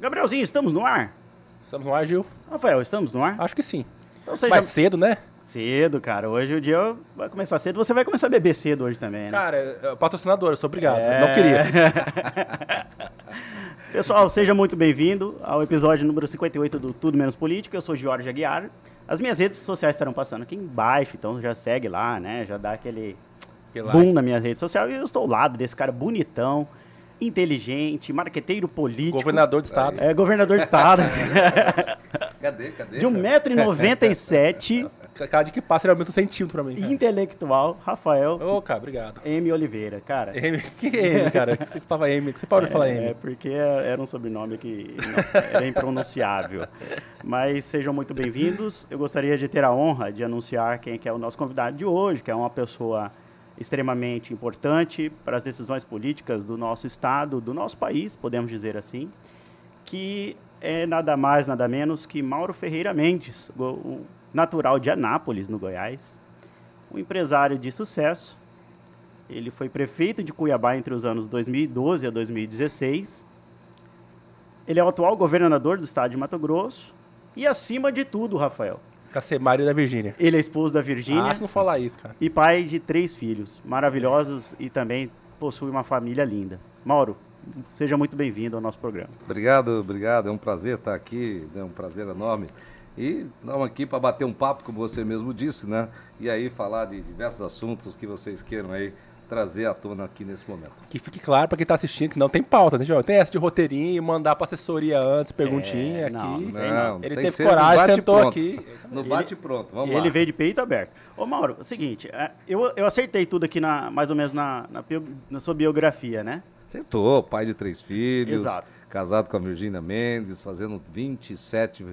Gabrielzinho, estamos no ar? Estamos no ar, Gil? Rafael, estamos no ar? Acho que sim. Então seja Mais cedo, né? cedo, cara. Hoje o dia vai começar cedo. Você vai começar a beber cedo hoje também, né? Cara, patrocinador, eu sou obrigado. É. Não queria. Pessoal, seja muito bem-vindo ao episódio número 58 do Tudo Menos Política. Eu sou Jorge Aguiar. As minhas redes sociais estarão passando aqui embaixo, então já segue lá, né? Já dá aquele Que boom like. na minha rede social. E eu estou ao lado desse cara bonitão, inteligente, marqueteiro político. Governador de estado. É, governador de estado. Cadê? Cadê? de 1,97m, Cada dia que passa ele aumenta um centímetro pra mim. cara. intelectual, Rafael Ô, cara, obrigado. M. Oliveira. Cara, M, que é M, cara? Que você falava M? Que você parou de falar É, M? porque era um sobrenome que não- era impronunciável. Mas sejam muito bem-vindos. Eu gostaria de ter a honra de anunciar quem que é o nosso convidado de hoje, que é uma pessoa extremamente importante para as decisões políticas do nosso estado, do nosso país, podemos dizer assim, que é nada mais, nada menos que Mauro Ferreira Mendes, o natural de Anápolis, no Goiás, um empresário de sucesso, ele foi prefeito de Cuiabá entre os anos 2012 a 2016. Ele é o atual governador do estado de Mato Grosso. E, acima de tudo, Rafael, Cacemário da Virgínia. ele é esposo da Virgínia Ah, se não falar isso, cara. e pai de três filhos maravilhosos e também possui uma família linda. Mauro, seja muito bem-vindo ao nosso programa. Obrigado, obrigado. É um prazer estar aqui, é um prazer enorme. E estamos aqui para bater um papo, como você mesmo disse, né? E aí falar de diversos assuntos que vocês queiram aí trazer à tona aqui nesse momento. Que fique claro pra quem tá assistindo que não tem pauta, né, João? Tem essa de roteirinho, mandar pra assessoria antes, perguntinha É, não, aqui. não tem não. Ele tem teve coragem, sentou pronto. aqui. No bate pronto, vamos lá. ele veio de peito aberto. Ô, Mauro, é o seguinte, é, eu, eu acertei tudo aqui, na, mais ou menos na, na, na sua biografia, né? Acertou, pai de três filhos, Exato. casado com a Virgínia Mendes, fazendo 27,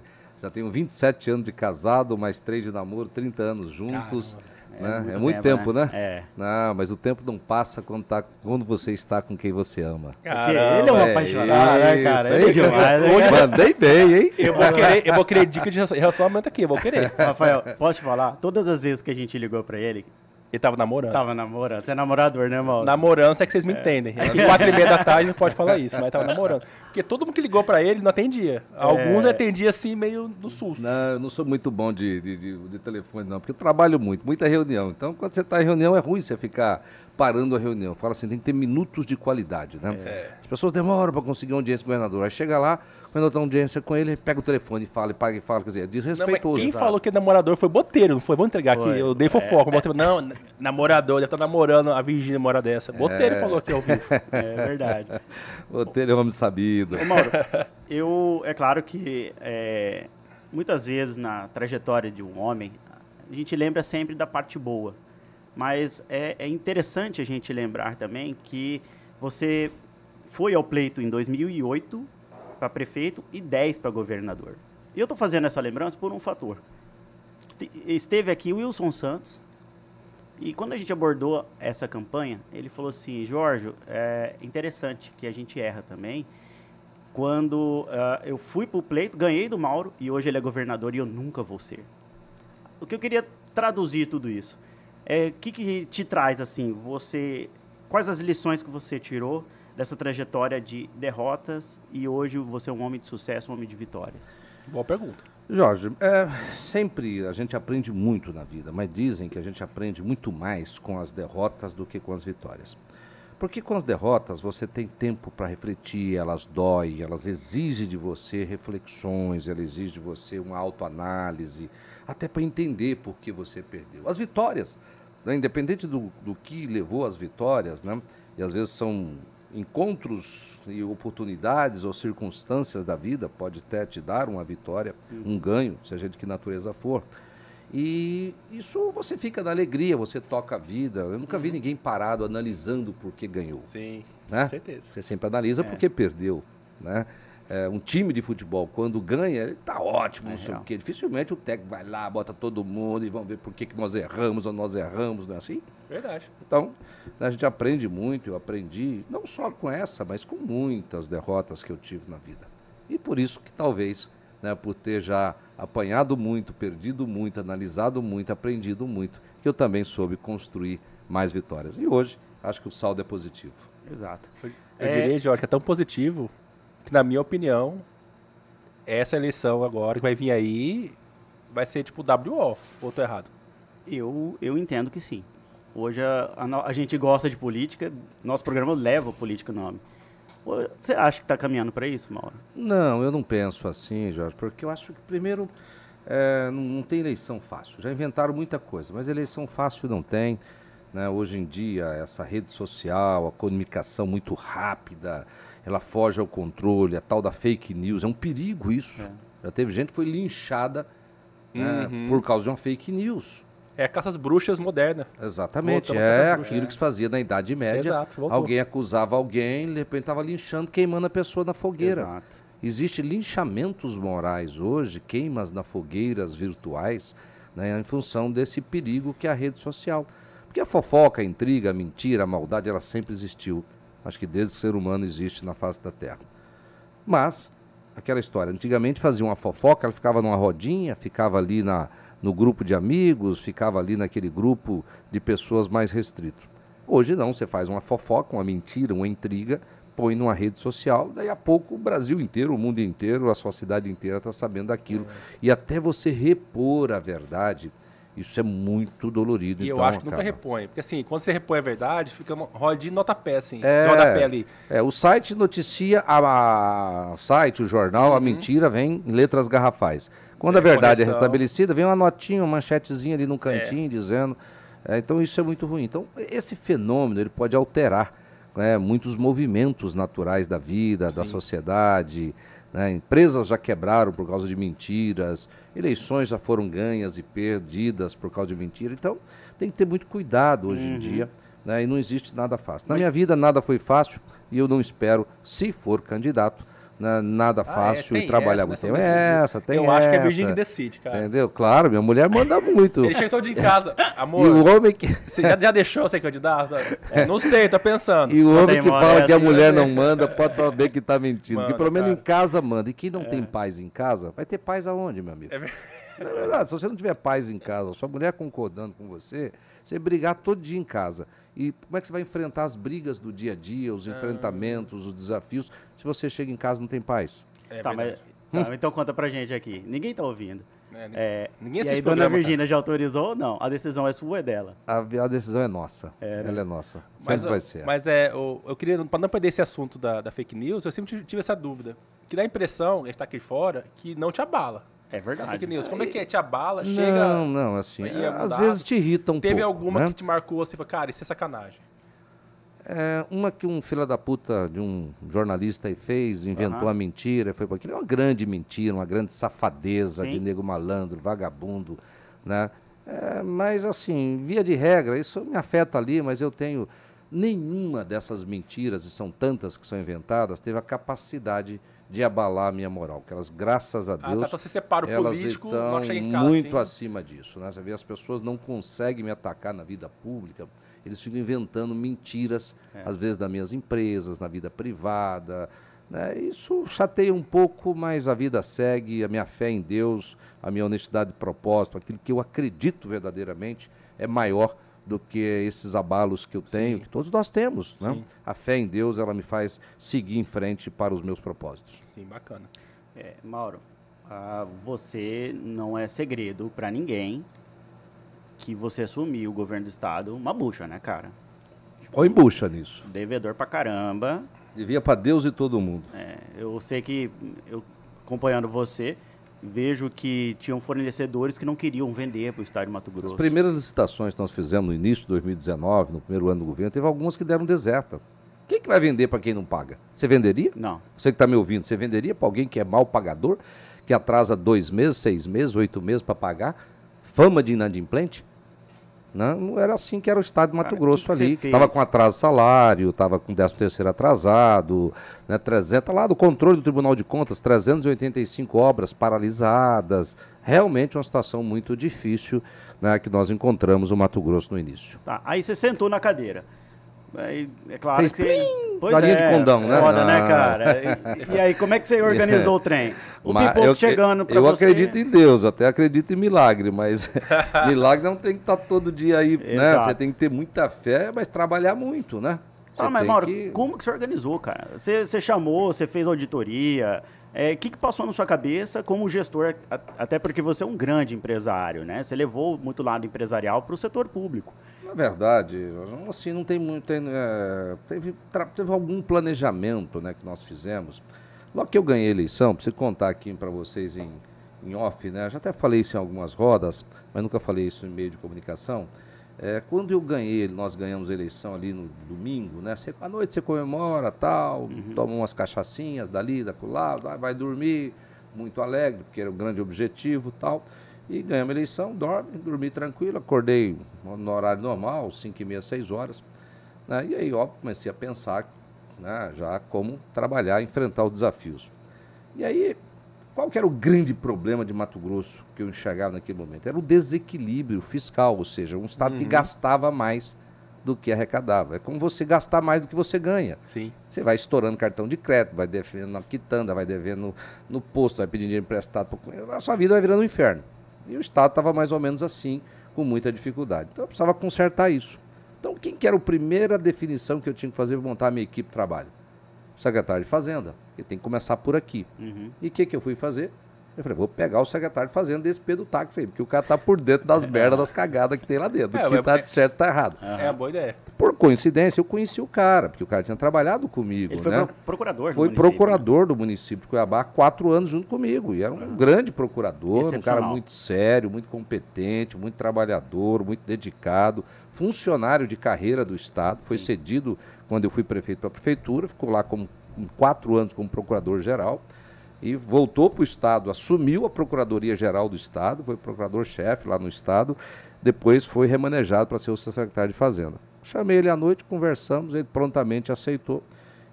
já tenho 27 anos de casado, mais três de namoro, 30 anos juntos. Né? É, muito tempo, né? É. Não, mas o tempo não passa quando, tá, quando você está com quem você ama. Caramba. ele é um É apaixonado, né, cara? Ele é demais, né? Mandei bem, hein? Eu vou querer, eu vou querer dica de relacionamento aqui, eu vou querer. Rafael, posso te falar? Todas as vezes que a gente ligou pra ele, Ele tava namorando. tava namorando. Você é namorador, né, Mauro? Namorando, se é que vocês me entendem. Aqui quatro e meia da tarde não pode falar isso, mas tava namorando. Porque todo mundo que ligou pra ele não atendia. Alguns É. atendia assim, meio do susto. Não, eu não sou muito bom de, de, de- de telefone, não, porque eu trabalho muito, muita reunião. Então, quando você está em reunião, é ruim você ficar parando a reunião. Fala assim, tem que ter minutos de qualidade, né? As pessoas demoram para conseguir uma audiência com o governador. Aí chega lá, quando eu tenho audiência com ele, pega o telefone e fala, e paga e fala, quer dizer, é Não, desrespeitoso. quem sabe? falou que namorador foi boteiro, não foi? Vamos entregar Foi. aqui. Eu dei fofoca. botei- Não, namorador, deve estar namorando a Virgínia uma hora dessa. Boteiro falou aqui ao vivo. É verdade. O dele é um homem sabido. Ô, Mauro, eu, é claro que é, muitas vezes na trajetória de um homem, a gente lembra sempre da parte boa. Mas é, é interessante a gente lembrar também que você foi ao pleito em 2008 para prefeito e 10 para governador. E eu estou fazendo essa lembrança por um fator. Te- Esteve aqui Wilson Santos, e quando a gente abordou essa campanha, ele falou assim, Jorge, é interessante que a gente erra também. Quando ah, eu fui para o pleito, ganhei do Mauro e hoje ele é governador e eu nunca vou ser. O que eu queria traduzir tudo isso, é o que, que te traz assim, você, quais as lições que você tirou dessa trajetória de derrotas e hoje você é um homem de sucesso, um homem de vitórias? Boa pergunta. Jorge, é, sempre a gente aprende muito na vida, mas dizem que a gente aprende muito mais com as derrotas do que com as vitórias. Porque com as derrotas você tem tempo para refletir, elas doem, elas exigem de você reflexões, elas exigem de você uma autoanálise, até para entender por que você perdeu. As vitórias, né, independente do, do que levou às vitórias, né, e às vezes são encontros e oportunidades ou circunstâncias da vida, pode até te dar uma vitória, um ganho, seja de que natureza for. E isso você fica na alegria, você toca a vida. Eu nunca vi ninguém parado analisando por que ganhou. Sim, Né? com certeza. Você sempre analisa porque perdeu, né? É, um time de futebol, quando ganha, ele tá ótimo, não sei real. o quê. Dificilmente o técnico vai lá, bota todo mundo e vamos ver por que, que nós erramos ou nós erramos, não é assim? Verdade. Então, a gente aprende muito, eu aprendi, não só com essa, mas com muitas derrotas que eu tive na vida. E por isso que talvez, né, por ter já apanhado muito, perdido muito, analisado muito, aprendido muito, que eu também soube construir mais vitórias. E hoje, acho que o saldo é positivo. Exato. Eu É- diria, Jorge, que é tão positivo que, na minha opinião, essa eleição agora que vai vir aí vai ser tipo WO, ou tô errado? Eu, eu entendo que sim. Hoje a, a, a gente gosta de política, nosso programa leva política no nome. Você acha que está caminhando para isso, Mauro? Não, eu não penso assim, Jorge, porque eu acho que, primeiro, é, não, não, tem eleição fácil. Já inventaram muita coisa, mas eleição fácil não tem. Né? Hoje em dia, essa rede social, a comunicação muito rápida, ela foge ao controle, a tal da fake news, é um perigo isso. É. Já teve gente que foi linchada né, uhum. por causa de uma fake news. É a caça às bruxas moderna. Exatamente, é aquilo que se fazia na Idade Média. Exato, alguém acusava alguém, de repente estava linchando, queimando a pessoa na fogueira. Exato. Existem linchamentos morais hoje, queimas na fogueiras virtuais, né, em função desse perigo que é a rede social. Porque a fofoca, a intriga, a mentira, a maldade, ela sempre existiu. Acho que desde que o ser humano existe na face da Terra. Mas, aquela história, antigamente fazia uma fofoca, ela ficava numa rodinha, ficava ali na, no grupo de amigos, ficava ali naquele grupo de pessoas mais restrito. Hoje não, você faz uma fofoca, uma mentira, uma intriga, põe numa rede social, daí a pouco o Brasil inteiro, o mundo inteiro, a sua cidade inteira está sabendo daquilo. É. E até você repor a verdade, isso é muito dolorido. E então, eu acho que nunca repõe. Porque assim, quando você repõe a verdade, fica uma de nota-pé, assim. É, rodapé ali. É, o site noticia, a, a site, o jornal, uhum. a mentira vem em letras garrafais. Quando a verdade é correção. é restabelecida, vem uma notinha, uma manchetezinha ali no cantinho é. dizendo. É, então isso é muito ruim. Então esse fenômeno ele pode alterar né, muitos movimentos naturais da vida, Sim. da sociedade. Né? Empresas já quebraram por causa de mentiras, eleições já foram ganhas e perdidas por causa de mentira. Então tem que ter muito cuidado hoje uhum. em dia. Né? E não existe nada fácil. Na Mas... minha vida nada foi fácil e eu não espero, se for candidato, né, nada fácil ah, é, trabalhar muito. Tem essa, tem Eu acho que é Virgínia decide, cara. Entendeu? Claro, minha mulher manda muito. Ele chega todo dia em casa. Amor, e o homem que... você já, já deixou ser candidato? É, não sei, tô pensando. E o homem que fala que a mulher não manda, pode saber que tá mentindo. Manda, que pelo menos cara. em casa manda. E quem não é. tem paz em casa, vai ter paz aonde, meu amigo? É verdade. É verdade. Se você não tiver paz em casa, sua mulher concordando com você, você brigar todo dia em casa. E como é que você vai enfrentar as brigas do dia a dia, os ah. enfrentamentos, os desafios, se você chega em casa e não tem paz? É tá, mas, tá, então conta pra gente aqui. Ninguém tá ouvindo. É, ninguém, é, ninguém e aí, dona Virgínia já autorizou ou não? A decisão é sua ou é dela? A, a decisão é nossa. É, né? Ela é nossa. Sempre mas, vai ser. Mas é, eu, eu queria, para não perder esse assunto da, da, fake news, eu sempre tive essa dúvida. Que dá a impressão, a gente tá aqui fora, que não te abala. É verdade. Fake news, como é que é? Te abala, não, chega. Não, não, assim. Às vezes te irrita um Teve pouco. Teve alguma né? que te marcou assim, cara, isso é sacanagem. É, uma que um filho da puta de um jornalista aí fez, inventou uhum. uma mentira, foi para aquilo. É uma grande mentira, uma grande safadeza Sim. de nego malandro, vagabundo, né? É, mas assim, via de regra, isso me afeta ali, mas eu tenho nenhuma dessas mentiras, e são tantas que são inventadas, teve a capacidade de abalar a minha moral. Que elas, graças a Deus. Ah, tá, você separa o elas político, estão muito acima disso. Né? Você vê, as pessoas não conseguem me atacar na vida pública, eles ficam inventando mentiras, é. às vezes, das minhas empresas, na vida privada. Né? Isso chateia um pouco, mas a vida segue, a minha fé em Deus, a minha honestidade de propósito, aquilo que eu acredito verdadeiramente é maior do que esses abalos que eu tenho, Sim. que todos nós temos. Né? A fé em Deus, ela me faz seguir em frente para os meus propósitos. Sim, bacana. É, Mauro, ah, você não é segredo para ninguém que você assumiu o governo do estado uma bucha, né, cara? Põe bucha nisso. Devedor pra caramba. Devia para Deus e todo mundo. É, eu sei que, eu acompanhando você, vejo que tinham fornecedores que não queriam vender para o estado de Mato Grosso. As primeiras licitações que nós fizemos no início de 2019, no primeiro ano do governo, teve algumas que deram deserta. Quem que vai vender para quem não paga? Você venderia? Não. Você que está me ouvindo, você venderia para alguém que é mal pagador, que atrasa dois meses, seis meses, oito meses para pagar? Fama de inadimplente? Não, não era assim que era o estado de Mato Cara, Grosso que ali, que estava com atraso salário, estava com 13 terceiro atrasado, né, 300, tá lá do controle do Tribunal de Contas, 385 obras paralisadas. Realmente uma situação muito difícil né, que nós encontramos no Mato Grosso no início. Tá, aí você sentou na cadeira. Aí, é claro Fez que pois é, de condão, né? Foda, né, cara? E, e, aí, como é que você organizou o trem? O mas pipoco eu, chegando para você... Eu acredito em Deus, até acredito em milagre, mas milagre não tem que estar tá todo dia aí, né? Você tem que ter muita fé, mas trabalhar muito, né? ah, mas Mauro, que... como que você organizou, cara? Você, você chamou, você fez auditoria, É, O que, que passou na sua cabeça como gestor, até porque você é um grande empresário, né? Você levou muito lado empresarial para o setor público. Na verdade, assim, não tem muito. tem, é, teve, teve algum planejamento né, que nós fizemos. Logo que eu ganhei a eleição, preciso contar aqui para vocês em, em off, né? Já até falei isso em algumas rodas, mas nunca falei isso em meio de comunicação. É, quando eu ganhei, nós ganhamos a eleição ali no domingo, né? Você, à noite você comemora, tal, toma umas cachaçinhas dali, da lá, vai- vai dormir, muito alegre, porque era o grande objetivo tal. E ganhamos a eleição, dorme, dormi tranquilo, acordei no horário normal, 5 e meia, 6 horas. né? E aí, óbvio, comecei a pensar né, já como trabalhar, enfrentar os desafios. E aí, qual que era o grande problema de Mato Grosso que eu enxergava naquele momento? Era o desequilíbrio fiscal, ou seja, um estado que gastava mais do que arrecadava. É como você gastar mais do que você ganha. Sim. Você vai estourando cartão de crédito, vai devendo na quitanda, vai devendo no, no posto, vai pedindo dinheiro emprestado. A sua vida vai virando um inferno. E o Estado estava mais ou menos assim, com muita dificuldade. Então eu precisava consertar isso. Então quem que era a primeira definição que eu tinha que fazer para montar a minha equipe de trabalho? Secretário de Fazenda. Eu tenho que começar por aqui. Uhum. E o que, que eu fui fazer? Eu falei, vou pegar o secretário de Fazenda desse Pedro Táxi aí, porque o cara tá por dentro das merdas, das cagadas que tem lá dentro. É, O que tá certo tá errado. É uma boa ideia. Por coincidência, eu conheci o cara, porque o cara tinha trabalhado comigo, Ele foi né? pro- procurador do Foi né? procurador do município de Cuiabá há quatro anos junto comigo. E era um grande procurador, um cara muito sério, muito competente, muito trabalhador, muito dedicado, funcionário de carreira do Estado. Foi cedido quando eu fui prefeito para a prefeitura, ficou lá como com quatro anos como procurador-geral. E voltou para o Estado, assumiu a Procuradoria-Geral do Estado, foi procurador-chefe lá no Estado, depois foi remanejado para ser o secretário de Fazenda. Chamei ele à noite, conversamos, ele prontamente aceitou.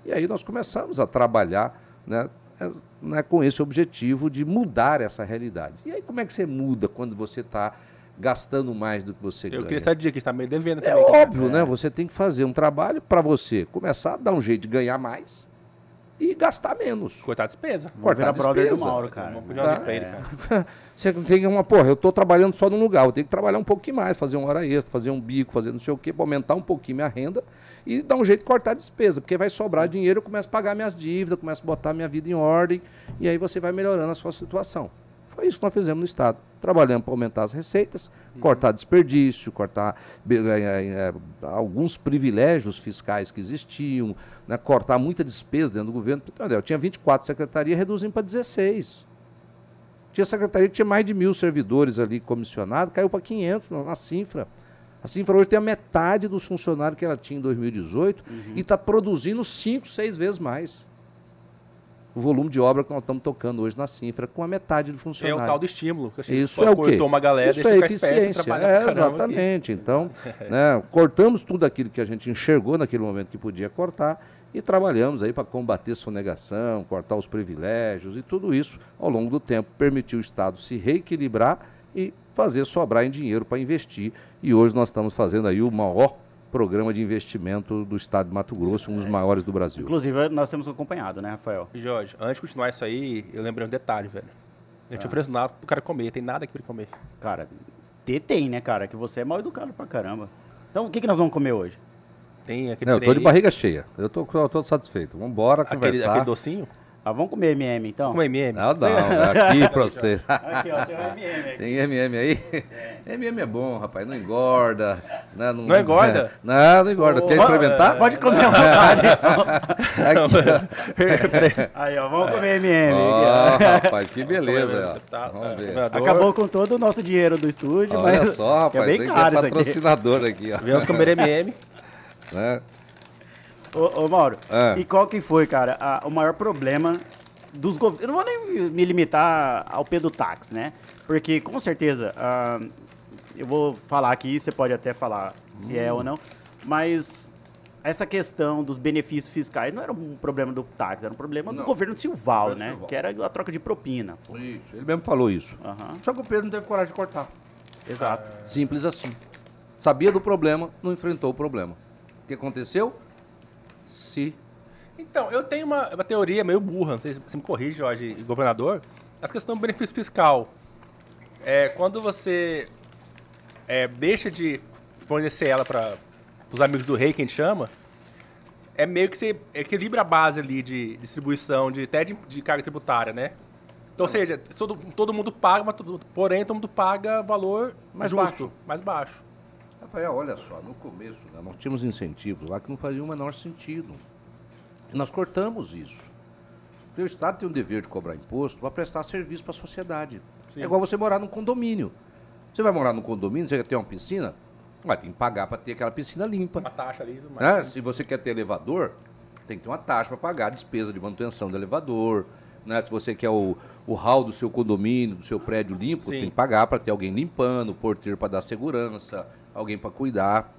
E aí nós começamos a trabalhar né, né, com esse objetivo de mudar essa realidade. E aí como é que você muda quando você está gastando mais do que você Eu ganha? queria essa dica, que está meio devendo É também. óbvio, né? Você tem que fazer um trabalho para você começar a dar um jeito de ganhar mais e gastar menos. Cortar a despesa. Vamos cortar virar brother do despesa. Mauro, cara. Vamos pedir pra ele, É. cara. Você tem uma, porra, eu estou trabalhando só num lugar, eu tenho que trabalhar um pouquinho mais, fazer uma hora extra, fazer um bico, fazer não sei o quê, para aumentar um pouquinho minha renda e dar um jeito de cortar a despesa, porque vai sobrar dinheiro, eu começo a pagar minhas dívidas, começo a botar minha vida em ordem e aí você vai melhorando a sua situação. Foi isso que nós fizemos no Estado. Trabalhamos para aumentar as receitas, cortar desperdício, cortar be- eh, eh, alguns privilégios fiscais que existiam, né, cortar muita despesa dentro do governo. Eu tinha 24 secretarias, reduzimos para 16. Tinha secretaria que tinha mais de mil servidores ali comissionados, caiu para 500 na, na. A Cinfra hoje tem a metade dos funcionários que ela tinha em 2018 e está produzindo 5, 6 vezes mais. O volume de obra que nós estamos tocando hoje na Cinfra, com a metade do É funcionário. o tal do estímulo. Que Isso é o quê? Cortou uma galera, Isso é esperto eficiência. trabalhar É, caramba aqui. exatamente. Então, né, cortamos tudo aquilo que a gente enxergou naquele momento que podia cortar e trabalhamos aí para combater sonegação, cortar os privilégios e tudo isso, ao longo do tempo, permitiu o Estado se reequilibrar e fazer sobrar em dinheiro para investir. E hoje nós estamos fazendo aí o maior programa de investimento do Estado de Mato Grosso, um dos maiores do Brasil. Inclusive, nós temos acompanhado, né, Rafael? E, Jorge, antes de continuar isso aí, eu lembrei um detalhe, velho. Eu Ah. tinha oferecido nada pro cara comer, tem nada aqui pra ele comer. Cara, ter tem, né, cara? Que você é mal educado pra caramba. Então, o que, que nós vamos comer hoje? Tem aquele Não, eu tô de barriga cheia. Eu tô, eu tô satisfeito. Vamos embora aquele, conversar. aquele docinho. Ah, vamos comer MM, então? Com MM. Não, não, é aqui pra você. Aqui, ó, tem um MM aqui. Tem MM aí? MM é bom, rapaz, não engorda. Né? Não, Não engorda? Não, não engorda. Quer Ó, experimentar? Pode comer à vontade. Aqui, Aí, ó, vamos comer MM. Ó, rapaz, que beleza. ó. Tá, Vamos tá, ver. Acabou com todo o nosso dinheiro do estúdio, Olha mas só, rapaz, é bem caro isso aqui. patrocinador aqui, ó. Viemos comer MM. Né? Ô, ô, Mauro, É. e qual que foi, cara, a- o maior problema dos governos? Eu não vou nem me limitar ao Pedro Táxi, né? Porque, com certeza, ah, eu vou falar aqui, você pode até falar se é ou não, mas essa questão dos benefícios fiscais não era um problema do táxi, era um problema do Não. governo Silval, Governo né? Silval. Que era a troca de propina. Isso, Ele mesmo falou isso. Aham, Só que o Pedro não teve coragem de cortar. exato. Simples assim. Sabia do problema, não enfrentou o problema. O que aconteceu? Se Então, eu tenho uma, uma teoria meio burra, não sei se você me corrige, Jorge, governador. A questão do benefício fiscal. É, quando você é, deixa de fornecer ela para os amigos do rei, que a gente chama, é meio que você equilibra a base ali de distribuição, de, até de, de carga tributária, né? Então, ou seja, todo, todo mundo paga, mas porém todo mundo paga valor Mais justo, baixo. mais baixo. Rafael, olha só, no começo né, nós tínhamos incentivos lá que não faziam o menor sentido. E nós cortamos isso. Porque o Estado tem o dever de cobrar imposto para prestar serviço para a sociedade. Sim. É igual você morar num condomínio. Você vai morar num condomínio, você quer ter uma piscina? Vai ter que pagar para ter aquela piscina limpa. Uma taxa ali. Né? Se você quer ter elevador, tem que ter uma taxa para pagar a despesa de manutenção do elevador. Né? Se você quer o, o hall do seu condomínio, do seu prédio limpo, Sim. tem que pagar para ter alguém limpando, porteiro para dar segurança, alguém para cuidar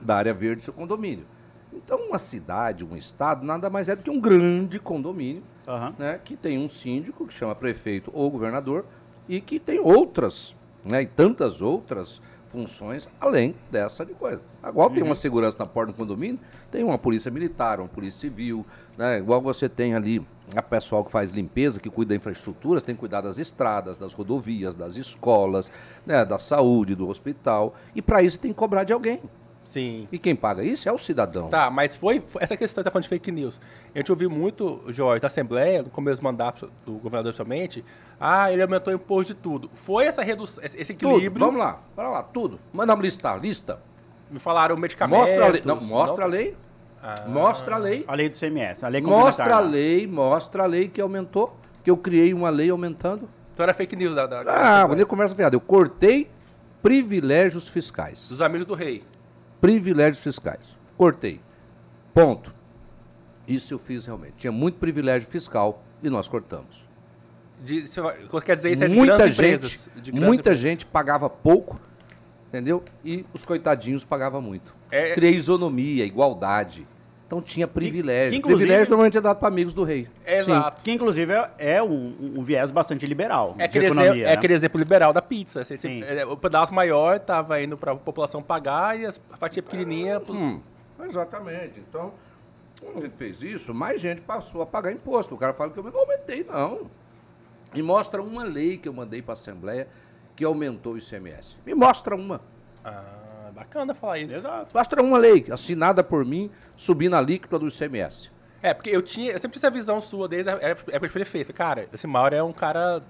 da área verde do seu condomínio. Então, uma cidade, um estado, nada mais é do que um grande condomínio Aham. né, que tem um síndico que chama prefeito ou governador e que tem outras, né, e tantas outras funções além dessa de coisa. Igual tem uma segurança na porta do condomínio, tem uma polícia militar, uma polícia civil, né, igual você tem ali a pessoal que faz limpeza, que cuida da infraestrutura, tem que cuidar das estradas, das rodovias, das escolas, né, da saúde, do hospital, e para isso tem que cobrar de alguém. Sim. E quem paga isso é o cidadão. Tá, mas foi, foi- essa questão que tá falando de fake news. A gente ouviu muito, Jorge, da Assembleia, no começo do mandato do governador somente, ah, ele aumentou o imposto de tudo. Foi essa redução, esse esse Tudo, equilíbrio. vamos lá, para lá, tudo. Mandamos listar, lista. Me falaram medicamentos. Mostra a lei. Não, mostra a lei. Ah. Mostra a lei. A lei do CMS, a lei Mostra a lei, mostra a lei que aumentou. Que eu criei uma lei aumentando. Então era fake news da, da, Ah, quando eu conversa fiada, eu cortei privilégios fiscais. dos amigos do rei. Privilégios fiscais. Cortei. Ponto. Isso eu fiz realmente. Tinha muito privilégio fiscal e nós cortamos. De, você vai- quer dizer isso é de muita grandes gente, empresas. de grandes muita empresas. gente pagava pouco, entendeu? E os coitadinhos pagavam muito. É- Criei isonomia, igualdade. Então tinha privilégio. que, inclusive- privilégio normalmente é dado para amigos do rei. É, Sim. exato. Que inclusive é, é um, um viés bastante liberal. É aquele, economia, exemplo, é né? aquele exemplo liberal da pizza. Você, Sim. é, o pedaço maior estava indo para a população pagar e a fatia pequenininha. Hum, exatamente. Então, quando a gente fez isso, mais gente passou a pagar imposto. O cara fala que eu não aumentei, não. Me mostra uma lei que eu mandei para a Assembleia que aumentou o ICMS. Me mostra uma. Ah, bacana falar isso. Exato. Mostra uma lei assinada por mim, subindo a alíquota do ICMS. É, porque eu tinha, eu sempre tive essa visão sua desde a época de prefeito. Cara, esse Mauro é um cara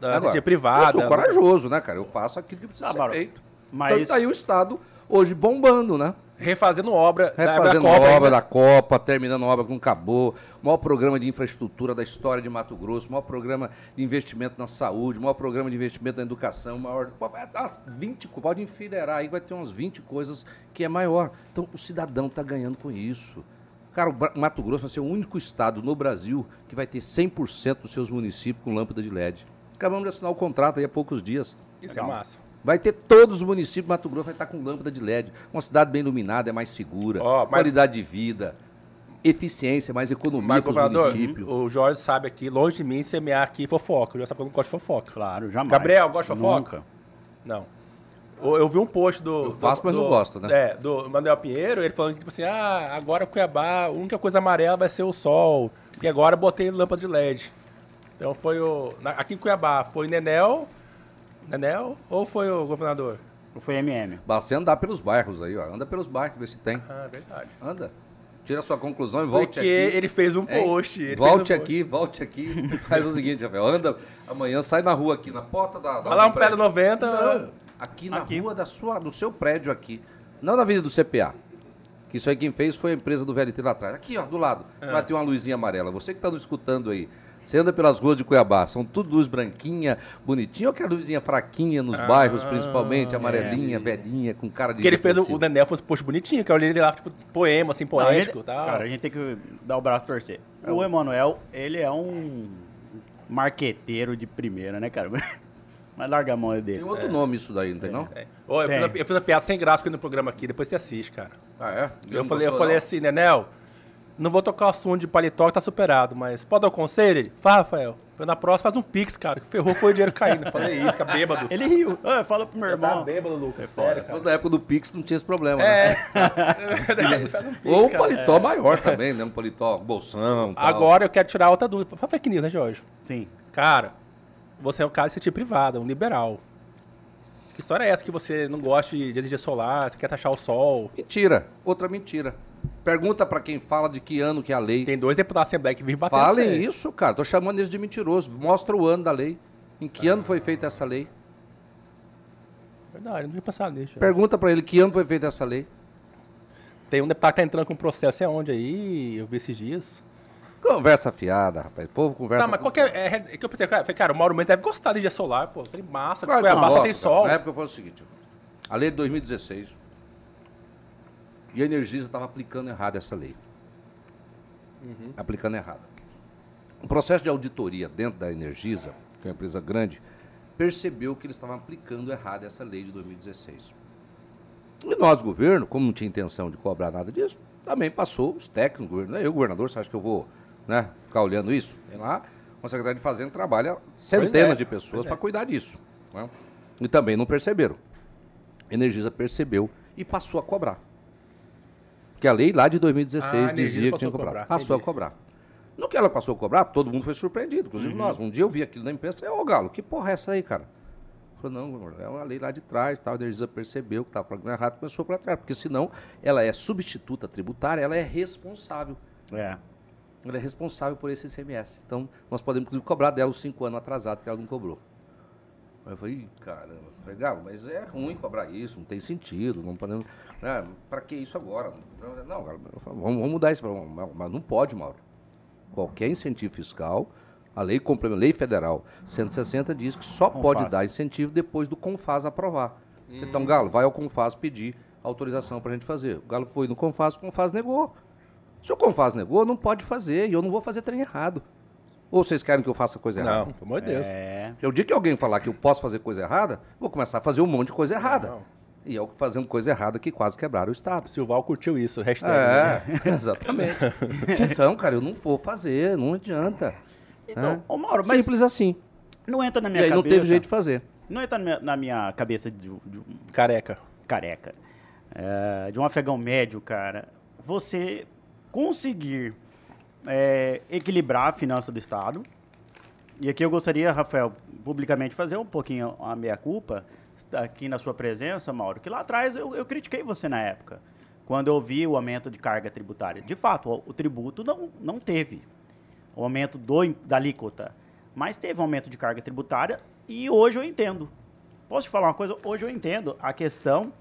da Agora, energia privada. Eu sou corajoso, né, cara? Eu faço aquilo que precisa Ah, ser Mauro, feito. mas- Então tá aí o Estado hoje bombando, né? Refazendo obra da, da Refazendo Copa. obra da Copa, terminando a obra que não acabou, maior programa de infraestrutura da história de Mato Grosso, maior programa de investimento na saúde, maior programa de investimento na educação, maior. pô, vai dar umas 20, co- pode enfileirar aí, vai ter umas 20 coisas que é maior. Então o cidadão está ganhando com isso. Cara, o Mato Grosso vai ser o único estado no Brasil que vai ter 100% dos seus municípios com lâmpada de LED. Acabamos de assinar o contrato aí há poucos dias. Isso é massa. Vai ter todos os municípios de Mato Grosso, vai estar com lâmpada de LED. Uma cidade bem iluminada, é mais segura, mas- qualidade de vida, eficiência, mais economia Mas, para os municípios. o Jorge sabe aqui, longe de mim, semear aqui fofoca. Eu já sabe que eu não gosto de fofoca. Claro, jamais. Gabriel, gosta de fofoca? Nunca. Não. Eu vi um post do. Eu faço, do, mas não do- gosto, né? É, do Manuel Pinheiro, ele falando que, tipo assim, ah, agora Cuiabá, a única coisa amarela vai ser o sol. Porque agora eu botei lâmpada de LED. Então foi o. na- aqui em Cuiabá, foi Nenel. Nenel ou foi o governador? Foi MM. Basta você andar pelos bairros aí, ó. Anda pelos bairros, vê se tem. Ah, verdade. Anda. Tira a sua conclusão e volte Porque aqui. ele fez um post. Volte um post. aqui, volte aqui. Faz o seguinte, Rafael. Anda amanhã, sai na rua aqui, na porta da. da Vai lá um prédio prédio. 90. Não, aqui na Aqui. rua da sua, do seu prédio aqui. Não na vida do CPA. Que isso aí quem fez foi a empresa do VLT lá atrás. Aqui, ó, do lado. É. Ter uma luzinha amarela. Você que está nos escutando aí. Você anda pelas ruas de Cuiabá, são tudo luz branquinha, bonitinha, ou que a luzinha fraquinha nos bairros, principalmente, amarelinha, velhinha, com cara de. Porque ele fez o, o um post bonitinho, que eu olhei ele lá, tipo, poema, assim, a poético e tal. Cara, a gente tem que dar o braço a torcer. O Emanuel, ele é um marqueteiro de primeira, né, cara? Mas larga a mão dele. Tem outro nome isso daí, não tem não? É. Ô, eu, fiz Tem. uma, eu fiz uma piada sem graça aqui no programa aqui, depois você assiste, cara. Ah, é? Eu, não falei, eu gostou, falei não? assim, Nenel, não vou tocar o assunto de paletó que tá superado, mas pode dar o conselho? Ele, fala, Rafael. Foi na próxima, faz um pix, cara, que ferrou foi o dinheiro caindo. Falei isso, fica bêbado. Ele riu. Ah, fala pro meu Tá irmão. bêbado, Lucas. É foda. sério, cara. na época do Pix, não tinha esse problema, né? É, um pix, Ou um paletó maior também, né? Um paletó bolsão. Tal. Agora eu quero tirar outra dúvida. Fala fake news, né, Jorge? Sim. Cara, você é um cara de iniciativa privada, um liberal. Que história é essa que você não gosta de de energia solar, você quer taxar o sol? Mentira. Outra mentira. Pergunta pra quem fala de que ano que é a lei. Tem dois deputados da Assembleia que vivem batendo Falem isso cara. Tô chamando eles de mentiroso. Mostra o ano da lei. Em que ano foi feita essa lei? Verdade, não tinha pensado nisso. Pergunta pra ele que ano foi feita essa lei. Tem um deputado que tá entrando com processo, é onde aí? Eu vi esses dias. Conversa fiada, rapaz. O povo conversa. Tá, mas qual que é, é, é que eu pensei, cara, falei, cara, o Mauro Mendes deve gostar de dia solar, pô. Aquele massa, Claro Cuiabá não só tem sol. Na época foi o seguinte: a lei de 2016 e a Energisa estava aplicando errado essa lei. Uhum. Aplicando errado. O processo de auditoria dentro da Energisa, que é uma empresa grande, percebeu que eles estavam aplicando errado essa lei de 2016. E nós, governo, como não tinha intenção de cobrar nada disso, também passou os técnicos governo. Não é eu, governador, você acha que eu vou né, ficar olhando isso? Tem lá uma secretaria de Fazenda trabalha centenas é, de pessoas pois é. para cuidar disso. né? E também não perceberam. A Energisa percebeu e passou a cobrar. Porque a lei lá de 2016 Ah, a dizia que tinha a que cobrar. cobrar, Passou a entendi. cobrar. No que ela passou a cobrar, todo mundo foi surpreendido, inclusive Uhum. nós. Um dia eu vi aquilo na imprensa e falei, ô Galo, que porra é essa aí, cara? Falou, não, é uma lei lá de trás, tal. A Energisa percebeu que estava pagando errado, começou para trás. Porque senão ela é substituta tributária, ela é responsável. É. Ela é responsável por esse ICMS. Então, nós podemos, inclusive, cobrar dela os cinco anos atrasados que ela não cobrou. Aí eu falei, "Ih, caramba, Eu falei, Galo, mas é ruim cobrar isso, não tem sentido, não podemos. Né, para que isso agora? Não, Galo, eu falei, vamos, vamos mudar isso. Mas não pode, Mauro. Qualquer incentivo fiscal, a lei complementa, lei federal 160 diz que só Confaz. pode dar incentivo depois do Confaz aprovar. Então, Galo, vai ao Confaz pedir autorização para a gente fazer. O Galo foi no Confaz, o Confaz negou. Se o Confaz negou, não pode fazer, e eu não vou fazer trem errado. Ou vocês querem que eu faça coisa errada? Não, pelo amor de Deus. É. Eu digo que alguém falar que eu posso fazer coisa errada, vou começar a fazer um monte de coisa errada. Não. E eu fazendo coisa errada que quase quebraram o Estado. Silval curtiu isso, hashtag. né? É, exatamente. Então, cara, eu não vou fazer, não adianta. Então, É. ô Mauro, mas Simples assim. não entra na E minha aí cabeça. não teve jeito de fazer. Não entra na minha, na minha cabeça de, de Careca. careca, é, de um afegão médio, cara, você conseguir é, equilibrar a finança do Estado. E aqui eu gostaria, Rafael, publicamente fazer um pouquinho a meia-culpa, aqui na sua presença, Mauro, que lá atrás eu, eu critiquei você na época, quando eu vi o aumento de carga tributária. De fato, o, o tributo não, não teve o aumento do, da alíquota, mas teve um aumento de carga tributária e hoje eu entendo. Posso te falar uma coisa? Hoje eu entendo a questão,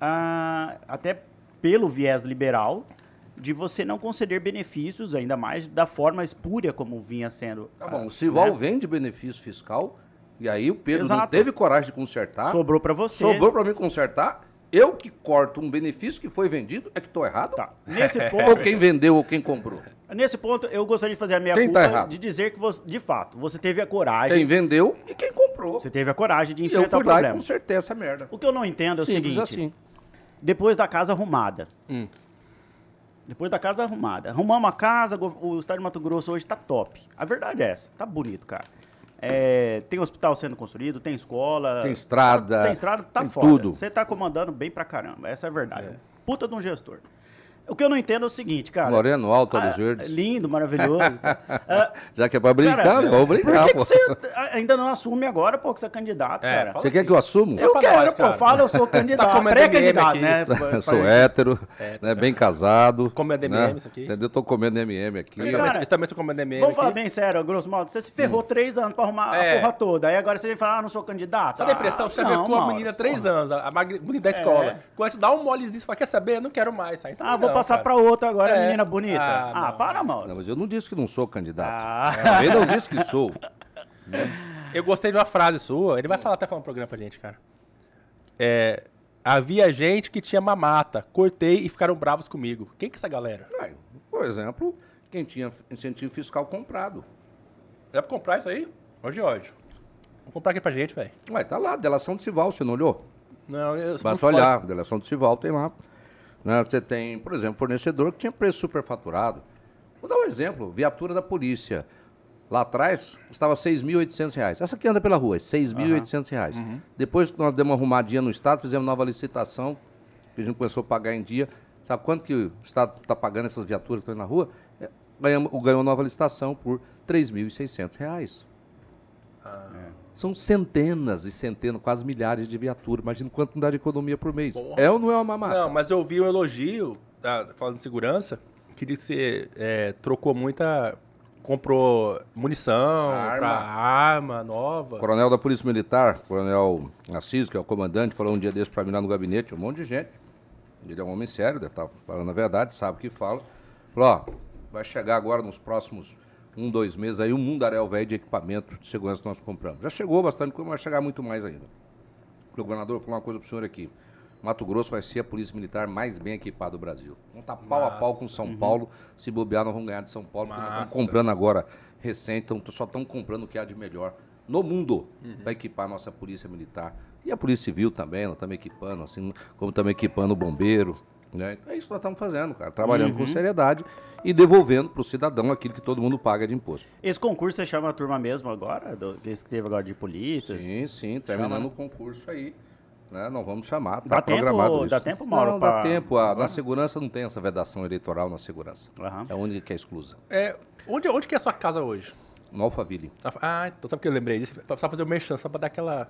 ah, até pelo viés liberal, de você não conceder benefícios, ainda mais da forma espúria como vinha sendo. Tá ah, bom, o Cival né? vende benefício fiscal, e aí o Pedro não Exato. teve coragem de consertar. Sobrou para você. Sobrou pra mim consertar. Eu que corto um benefício que foi vendido, é que tô errado? Tá. Nesse Ou ponto, quem vendeu ou quem comprou? nesse ponto, eu gostaria de fazer a minha Quem tá culpa errado? de dizer que, você, de fato, você teve a coragem. Quem vendeu e quem comprou. Você teve a coragem de E eu enfrentar fui o lá e problema. consertei essa merda. O que eu não entendo é o Simples seguinte: assim. depois da casa arrumada. Hum. Depois da casa arrumada. Arrumamos a casa, o estado de Mato Grosso hoje tá top. A verdade é essa, tá bonito, cara. É, tem hospital sendo construído, tem escola. Tem estrada, Tem estrada, tá tem foda. tudo. Você tá comandando bem pra caramba, essa é a verdade. Puta de um gestor. O que eu não entendo é o seguinte, cara. Moreno, alto, olhos Ah, verdes. Lindo, maravilhoso. Ah, Já que é pra brincar, cara, vamos brincar, Por que, pô. que você ainda não assume agora, pô, que você é candidato, É, cara? Você quer que eu assuma? Eu quero, nós, pô. cara. Fala, eu sou candidato. comendo Pré-candidato, né? Eu sou hétero, né, bem casado. Comendo né, MM isso aqui. Entendeu? Tô comendo MM aqui. Eu, cara, também- eu também sou comendo MM Vamos falar aqui. bem sério, grosso modo. Você se ferrou três anos pra arrumar É. a porra toda. Aí agora você vem falar, ah, não sou candidato. Sabe a impressão? Ah, Você chavecou a menina três anos, a bonita da escola. É. Quando te dá um molezinho, você fala, quer saber? Eu não quero mais. Aí, então Ah, passar pra outra agora, É. menina bonita. Ah, Ah, para, Mauro. Não, mas eu não disse que não sou candidato. Ah. Também não disse que sou. Eu gostei de uma frase sua, ele vai falar até falar um programa pra gente, cara. É, havia gente que tinha mamata, cortei e ficaram bravos comigo. Quem que é essa galera? Ué, Por exemplo, quem tinha incentivo fiscal comprado. Dá pra comprar isso aí? Ô, Jorge. Vamos comprar aqui pra gente, velho. Ué, tá lá, delação de Cival, você não olhou? Não, eu sou Basta olhar, delação de Cival tem lá. Né, Você tem, por exemplo, fornecedor que tinha preço superfaturado. Vou dar um exemplo, viatura da polícia. Lá atrás, custava 6.800 reais. Essa aqui anda pela rua, 6.800 reais. Depois que nós demos uma arrumadinha no Estado, fizemos nova licitação, que a gente começou a pagar em dia. Sabe quanto que o Estado está pagando essas viaturas que estão na rua? É, Ganhamos, ganhou nova licitação por 3.600 reais. São centenas e centenas, quase milhares de viaturas. Imagina quanto não dá de economia por mês. Porra. É ou não é uma mamata? Não, mas eu vi um elogio ah, falando de segurança, que disse que você é, trocou muita. Comprou munição Arma. arma nova. Coronel da Polícia Militar, Coronel Assis, que é o comandante, falou um dia desse pra mim lá no gabinete, um monte de gente. Ele é um homem sério, deve estar falando a verdade, sabe o que fala. Falou, ó, vai chegar agora nos próximos um, dois meses aí um mundaréu velho de equipamento de segurança que nós compramos. Já chegou bastante coisa, mas vai chegar muito mais ainda. O governador falou uma coisa pro senhor aqui. Mato Grosso vai ser a polícia militar mais bem equipada do Brasil. Vamos estar pau a pau com São Paulo. Se bobear, nós vamos ganhar de São Paulo, porque nós estamos Massa. comprando agora recente, então só estamos comprando o que há de melhor no mundo para equipar a nossa polícia militar. E a polícia civil também, nós estamos equipando, assim como estamos equipando o bombeiro. Né? É isso que nós estamos fazendo, cara. Trabalhando com seriedade e devolvendo para o cidadão aquilo que todo mundo paga de imposto. Esse concurso você chama a turma mesmo agora? Do, esse que teve agora de polícia? Sim, sim, terminando Chama. o concurso aí. Né? Não vamos chamar, Dá tá tempo- programado isso. dá tempo, Mauro, Não, dá pra- tempo. A, na segurança não tem essa vedação eleitoral na segurança. Aham. É a única que é exclusa. É, onde, onde que é a sua casa hoje? No Alphaville. Ah, então sabe o que eu lembrei disso? Só fazer o merchan, só pra dar aquela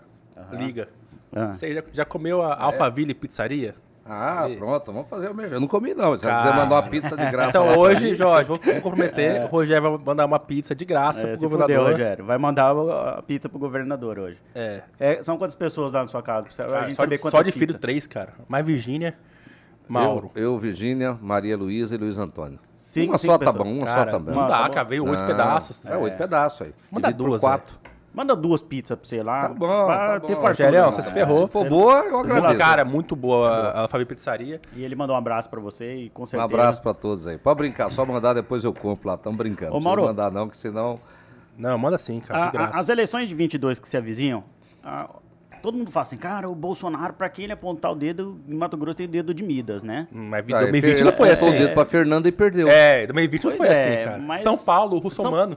liga. Ah. Você já, já comeu a Alphaville Pizzaria? Ah, Aí. pronto, vamos fazer o mesmo. Eu não comi não, se você Cara. quiser mandar uma pizza de graça Então hoje, mim, Jorge, vou, vou comprometer. O Rogério vai mandar uma pizza de graça É, pro se governador. fudeu, Rogério. Vai mandar a pizza pro governador hoje. É. É, são quantas pessoas lá na sua casa? Você- a Cara, gente só, saber de, quantas só de filho três, cara. Mais Virgínia, Mauro. Eu, eu, Virgínia, Maria Luísa e Luiz Antônio. Cinco- uma cinco só tá pessoas. bom, uma cara, só tá bom. não dá, Tá cara. Veio oito pedaços. É, oito pedaços aí. Manda duas, quatro. Manda duas pizzas pra você lá. Tá bom, Pra tá ter bom. fartura. Rogério, né? você se É. ferrou. Se for boa, eu agradeço. Cara, é muito boa a Alphaville Pizzaria. E ele mandou um abraço pra você e com Um certeza... abraço pra todos aí. Pode brincar, só mandar depois eu compro lá. Tamo brincando. Ô, Não Mauro. precisa mandar não, que senão... Não, manda sim, cara, A- as eleições de 22 que se avizinham, a- todo mundo fala assim, cara, o Bolsonaro, pra quem ele apontar o dedo, em Mato Grosso tem o dedo de Midas, né? Mas Ah, 2020 ele não foi apontou assim. o dedo pra Fernanda e perdeu. É, 2020 não foi é, assim, cara. mas- São Paulo, o São- russomano.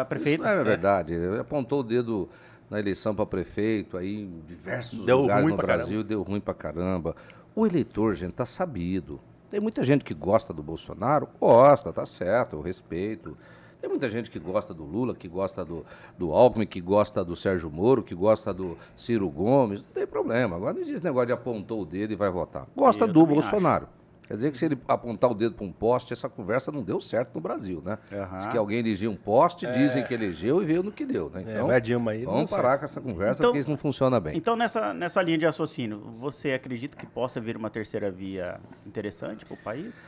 É, pra Isso prefeito. não é verdade. Ele apontou o dedo na eleição para prefeito, aí em diversos Deu lugares ruim no Brasil, deu ruim pra caramba. O eleitor, gente, tá sabido. Tem muita gente que gosta do Bolsonaro, gosta, tá certo, eu respeito. Tem muita gente que gosta do Lula, que gosta do, do Alckmin, que gosta do Sérgio Moro, que gosta do Ciro Gomes, não tem problema. Agora não existe negócio de apontou o dedo e vai votar. Gosta Eu do Bolsonaro. Quer dizer que se ele apontar o dedo para um poste, essa conversa não deu certo no Brasil, né? Aham. Diz que alguém elegia um poste, dizem que elegeu e veio no que deu, né? É, vai a Dilma aí, Vamos parar certo. com essa conversa, Então- porque isso não funciona bem. Então, nessa, nessa linha de raciocínio, você acredita que possa vir uma terceira via interessante para o país?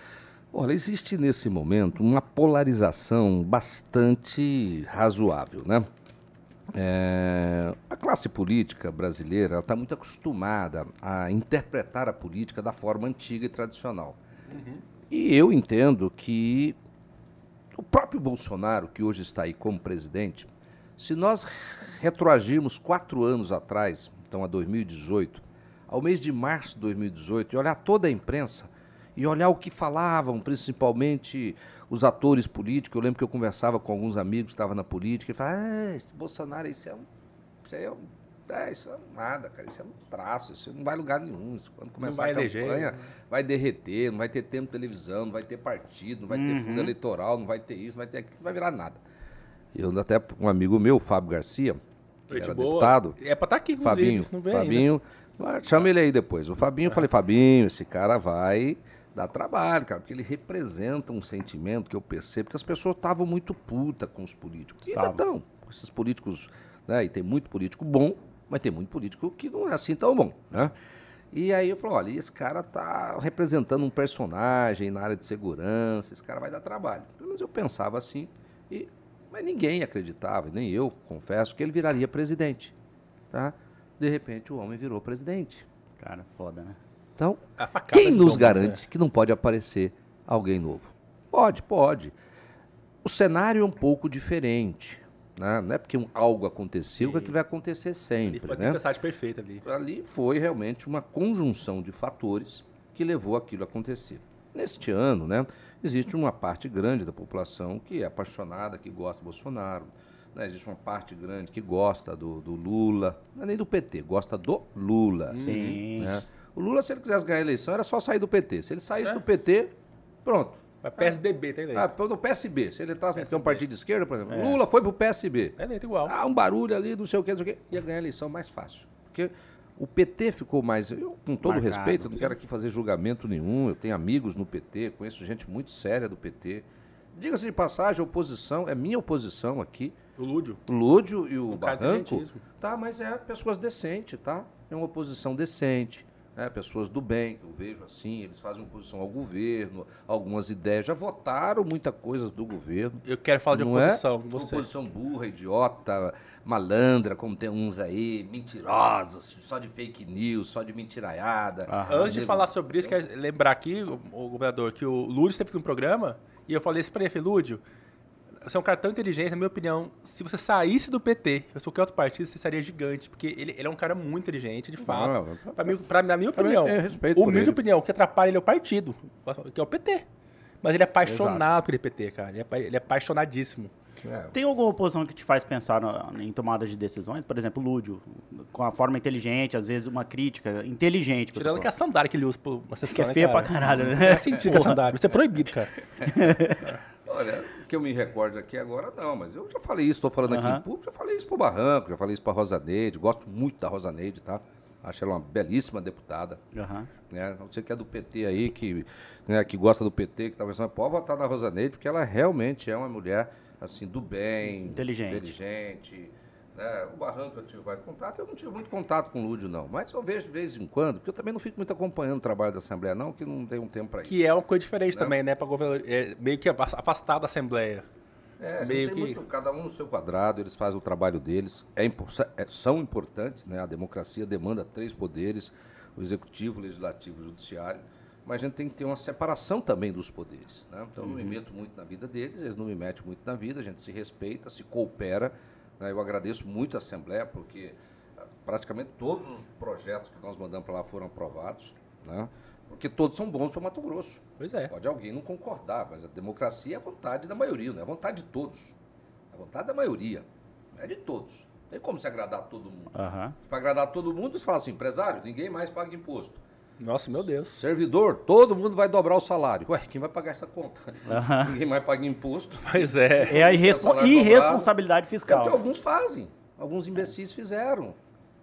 Olha, existe nesse momento uma polarização bastante razoável, né? É, a classe política brasileira está muito acostumada a interpretar a política da forma antiga e tradicional. E eu entendo que o próprio Bolsonaro, que hoje está aí como presidente, se nós retroagirmos quatro anos atrás, então a 2018, ao mês de março de 2018, e olhar toda a imprensa e olhar o que falavam, principalmente os atores políticos. Eu lembro que eu conversava com alguns amigos que estavam na política e falavam: ah, esse Bolsonaro, isso é um. Isso aí é um. É, isso é nada, cara. Isso é um traço, isso não vai lugar nenhum. Isso, quando começar a eleger, campanha, né? vai derreter, não vai ter tempo de televisão, não vai ter partido, não vai ter Uhum. fundo eleitoral, não vai ter isso, não vai ter aquilo, não vai virar nada. Eu até um amigo meu, Fábio Garcia, que Gente era boa. deputado, É pra estar aqui, inclusive. Fabinho, Não vem. Fabinho, ah, chama ele aí depois. O Fabinho, eu falei, Fabinho, esse cara vai dar trabalho, cara, porque ele representa um sentimento que eu percebo que as pessoas estavam muito puta com os políticos. E ainda estão. Esses políticos, né? E tem muito político bom, mas tem muito político que não é assim tão bom, né? E aí eu falei, olha, esse cara tá representando um personagem na área de segurança, esse cara vai dar trabalho. Menos eu pensava assim, e, mas ninguém acreditava, nem eu, confesso, que ele viraria presidente, tá? De repente o homem virou presidente. Cara, foda, né? Então, A quem nos garante né? que não pode aparecer alguém novo? Pode, pode. O cenário é um pouco diferente. Né? Não é porque um- algo aconteceu que aquilo vai acontecer Ali sempre. foi a né? tempestade perfeita ali. ali foi realmente uma conjunção de fatores que levou aquilo a acontecer. Neste ano, né, existe uma parte grande da população que é apaixonada, que gosta do Bolsonaro. né, existe uma parte grande que gosta do, do Lula, não é nem do PT, gosta do Lula. Sim. né? O Lula, se ele quisesse ganhar a eleição, era só sair do PT. Se ele saísse É. do PT, pronto. Mas PSDB, tá eleito. Ah, no PSB. Se ele entrasse no PSB. partido de esquerda, por exemplo, Lula foi pro PSB. É eleito igual. Ah, um barulho ali, não sei o que, não sei o que. Ia ganhar a eleição mais fácil. Porque O PT ficou mais. Eu, com todo Marcado, respeito, eu não sim. quero aqui fazer julgamento nenhum. Eu tenho amigos no PT, conheço gente muito séria do PT. Diga-se de passagem, a oposição, é minha oposição aqui. O Lúdio. O Lúdio e o, O Barranco. Tá, mas é pessoas decentes, tá? É uma oposição decente. Né? pessoas do bem, que eu vejo assim, eles fazem oposição ao governo, algumas ideias, já votaram muita coisa do governo. Eu quero falar de Não oposição é? com você. Oposição burra, idiota, malandra, como tem uns aí, mentirosos, só de fake news, só de mentiraiada. Aham. Antes de falar sobre isso, quero lembrar aqui, o, governador, que o Lúdio esteve no programa e eu falei isso pra ele, Lúdio, você é um cara tão inteligente, na minha opinião, se você saísse do PT, ou qualquer outro partido, você seria gigante, porque ele, ele é um cara muito inteligente, de fato. Não, Pra mim, pra, na minha opinião, eu humilde ele. opinião, o que atrapalha ele é o partido, que é o PT. Mas ele é apaixonado por PT, cara. Ele é, ele é apaixonadíssimo. É, Tem alguma oposição que te faz pensar na- em tomadas de decisões? Por exemplo, o Lúdio, com a forma inteligente, às vezes uma crítica inteligente. que eu Tirando que a falando. sandália que ele usa por uma sessão, Que é né, feia cara? pra caralho, né? Não é sentido que a sandália. Isso é proibido, cara. Olha, que eu me recorde aqui agora, não, mas eu já falei isso, estou falando aqui Aham. em público, já falei isso pro Barranco, já falei isso pra Rosa Neide, gosto muito da Rosa Neide, tá? Acho ela uma belíssima deputada. Aham. né? Você que é do PT aí, que, né, que gosta do PT, que tá pensando, pode votar na Rosa Neide, porque ela realmente é uma mulher, assim, do bem. Inteligente. Inteligente. Né? O Barranco eu tive mais contato, eu não tive muito contato com o Lúdio, não. Mas eu vejo de vez em quando, porque eu também não fico muito acompanhando o trabalho da Assembleia, não, que não tenho um tempo para isso. Que é uma coisa diferente Não. também, né? Pra governo, é, meio que afas- afastado da Assembleia. É, meio tem que- muito, cada um no seu quadrado, eles fazem o trabalho deles, é é- são importantes, né? A democracia demanda três poderes, o executivo, o legislativo e o judiciário, mas a gente tem que ter uma separação também dos poderes, né? Então eu não me meto muito na vida deles, eles não me metem muito na vida, a gente se respeita, se coopera, né? Eu agradeço muito a Assembleia, porque ah, praticamente todos os projetos que nós mandamos para lá foram aprovados, né? Porque todos são bons para Mato Grosso. Pois é. Pode alguém não concordar, mas a democracia é a vontade da maioria, não é a vontade de todos. É a vontade da maioria, é de todos. Não tem como se agradar todo mundo. Aham. Para agradar todo mundo, você fala assim, empresário, ninguém mais paga imposto. Nossa, meu Deus. Servidor, todo mundo vai dobrar o salário. Ué, quem vai pagar essa conta? Aham. Ninguém mais paga imposto. Pois é. É a irrespo- irresponsabilidade É o que fiscal. alguns fazem. Alguns imbecis fizeram.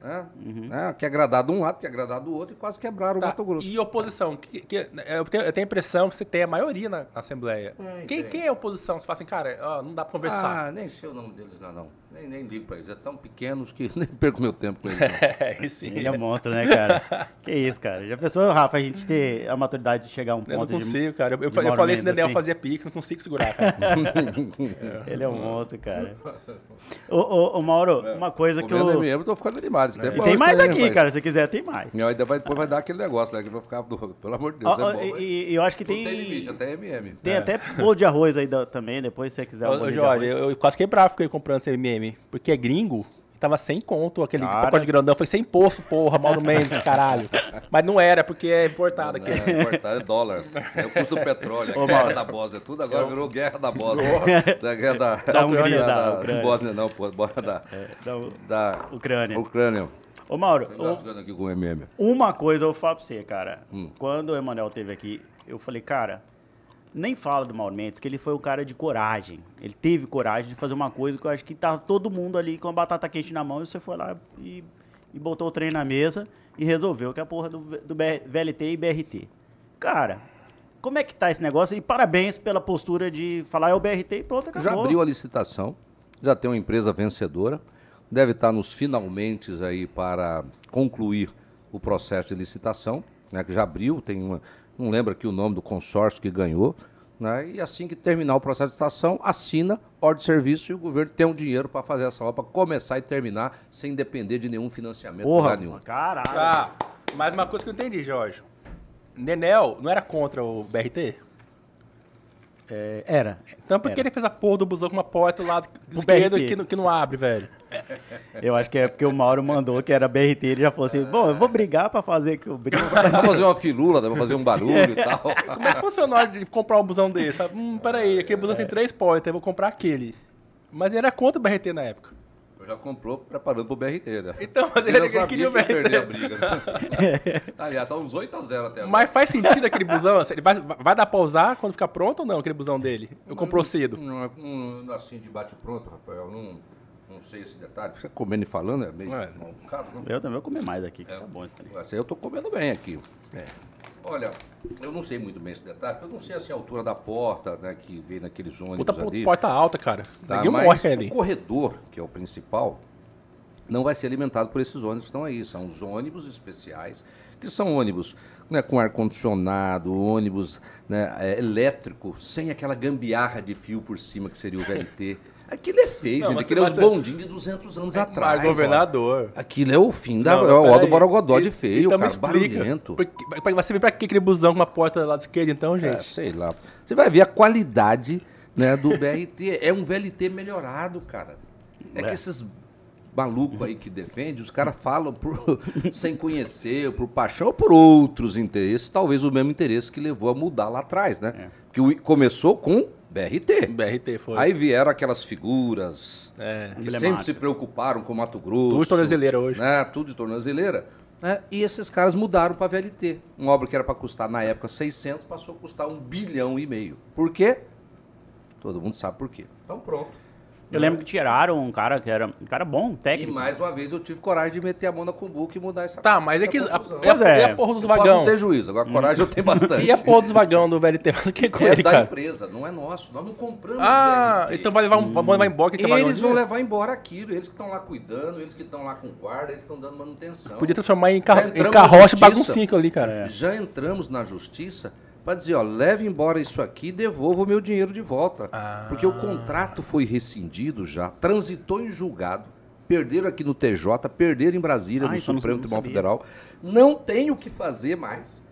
Né? Uhum. Né? Quer agradar de um lado, quer agradar do outro e quase quebraram Tá, o Mato Grosso. E oposição? Que, que- eu, tenho, eu tenho a impressão que você tem a maioria na, na Assembleia. Tem, quem, quem é oposição? Você fala assim, cara, ó, não dá pra conversar. Ah, nem sei o nome deles, não, não. Nem, nem ligo pra eles. É tão pequenos que nem perco meu tempo com eles. É, sim. Ele é um monstro, né, cara? que isso, cara. Já pensou, Rafa, a gente ter a maturidade de chegar a um Eu não ponto de... consigo, cara. Eu, eu, eu falei isso Daniel assim? fazia pique, não consigo segurar, cara. Ele é um monstro, cara. Ô, ô, ô, Mauro, uma coisa que eu... MM, eu tô ficando animado. Esse tempo E é tem mais aqui, rapaz. cara. Se quiser, tem mais. Não, ainda vai, depois vai dar aquele negócio, né? Que vai ficar, do- pelo amor de Deus, Ó, ó, é bom. e, mas e eu acho que não tem... tem limite, até MM. Tem É. até bolo de arroz aí da- também, depois se você quiser. Ô, Jorge, eu quase quebrava fiquei comprando esse MM. Porque é gringo. e Tava sem conto, aquele Cara. pacote grandão. Foi sem imposto, porra, Mauro Mendes, caralho. Mas não era, porque é importado aqui. É, importar é dólar. É o custo do petróleo, é Ô, guerra Mauro. da Bósnia. Tudo agora virou guerra da Bósnia. Da guerra da, Da Hungria, da da, Ucrânia. Bósnia não, pô. Bósnia da, Da da Ucrânia. Ucrânia. Ô, Mauro, Tá o MM. uma coisa eu vou falar pra você, cara. Hum. Quando o Emanuel teve aqui, eu falei, cara, nem fala do Mauro Mendes, que ele foi um cara de coragem. Ele teve coragem de fazer uma coisa que eu acho que tava todo mundo ali com a batata quente na mão e você foi lá e, e botou o trem na mesa e resolveu, que é a porra do, do BR VLT e BRT. Cara, como é que tá esse negócio? E parabéns pela postura de falar é o BRT e pronto, acabou. Já abriu a licitação, já tem uma empresa vencedora, deve estar nos finalmente aí para concluir o processo de licitação, né, que já abriu, tem uma, não lembro aqui o nome do consórcio que ganhou, né, e assim que terminar o processo de licitação, assina ordem de serviço e o governo tem o dinheiro para fazer essa obra, começar e terminar sem depender de nenhum financiamento Porra, nenhum. caralho. Mas uma coisa que eu entendi, Jorge. Nenel não era contra o BRT? É, era. Então por que ele fez a porra do busão com uma porta do lado O esquerdo BRT. que, não- que não abre, velho? Eu acho que é porque o Mauro mandou que era BRT, ele já falou assim, bom, eu vou brigar pra fazer que eu brigo. Dá pra fazer uma filula, dá pra fazer um barulho e tal. Como é que funciona na hora de comprar um busão desse? Hum, peraí, aquele busão tem três portas, eu vou comprar aquele. Mas ele era contra o BRT na época. Eu já comprou preparando pro BRT, né? Então, mas Ele ele, queria o sabia que ia perder a BRT. briga. Né? Aliás, tá uns 8 a 0 até agora. Mas faz sentido aquele busão? Ele vai, vai dar pra usar quando ficar pronto ou não, aquele busão dele? Eu comprou cedo. Não, não, não, assim de bate pronto, Rafael. Não, não sei esse detalhe. Fica comendo e falando, é meio É. malucado, não? Eu também vou comer mais aqui, que tá bom esse trem. Essa eu tô comendo bem aqui. Olha, eu não sei muito bem esse detalhe, eu não sei assim, a altura da porta, né, que vem naqueles ônibus Puta ali. porta alta, cara. Tá, Ninguém mas morre ali. o corredor, que é o principal, não vai ser alimentado por esses ônibus que estão aí. São os ônibus especiais, que são ônibus né, com ar-condicionado, ônibus né, é, elétrico, sem aquela gambiarra de fio por cima que seria o VLT. Aquilo é feio, Não, gente. Aquilo é os bondinhos de 200 anos atrás. Mas, governador. ó. Aquilo é o fim da. Não, é o ó do. Borogodó de feio, então cara. explica. Barulhento. Por que- Vai ser pra que aquele busão com uma porta lá da esquerda, então, É, gente? sei lá. Você vai ver a qualidade né, do BRT. É um VLT melhorado, cara. É, que esses malucos aí que defendem, os caras falam por- sem conhecer, por paixão ou por outros interesses, talvez o mesmo interesse que levou a mudar lá atrás, né? Porque o- começou com BRT. BRT foi. Aí vieram aquelas figuras É. que sempre se preocuparam com Mato Grosso. Tudo de tornozeleira hoje. Né? Tudo de tornozeleira. né? E esses caras mudaram para VLT. Uma obra que era para custar, na época, 600, passou a custar um bilhão e meio. Por quê? Todo mundo sabe por quê. Então pronto. Eu lembro que tiraram um cara que era um cara bom, E técnico. mais uma vez eu tive coragem de meter a mão na cumbuca e mudar essa Tá, mas é que. A, e, Pois é. e a porra dos Eu posso vagão? não ter juízo, agora coragem eu tenho bastante. E a porra dos vagão do VLT? Mas o que é com É ele, da cara? empresa, não é nosso. Nós não compramos Ah, VLT. então vai levar, um, vamos levar embora quer vagão Eles vão levar embora aquilo, eles que estão lá cuidando, eles que estão lá com guarda, eles que estão dando manutenção. Podia transformar em, Já car entramos em na carroça e justiça. baguncinho ali, cara. Já entramos na justiça para dizer, ó, leve embora isso aqui e devolva o meu dinheiro de volta. Ah. Porque o contrato foi rescindido já, transitou em julgado, perderam aqui no TJ, perderam em Brasília, Ah, no então Supremo Tribunal. Federal. Não tem o que fazer mais.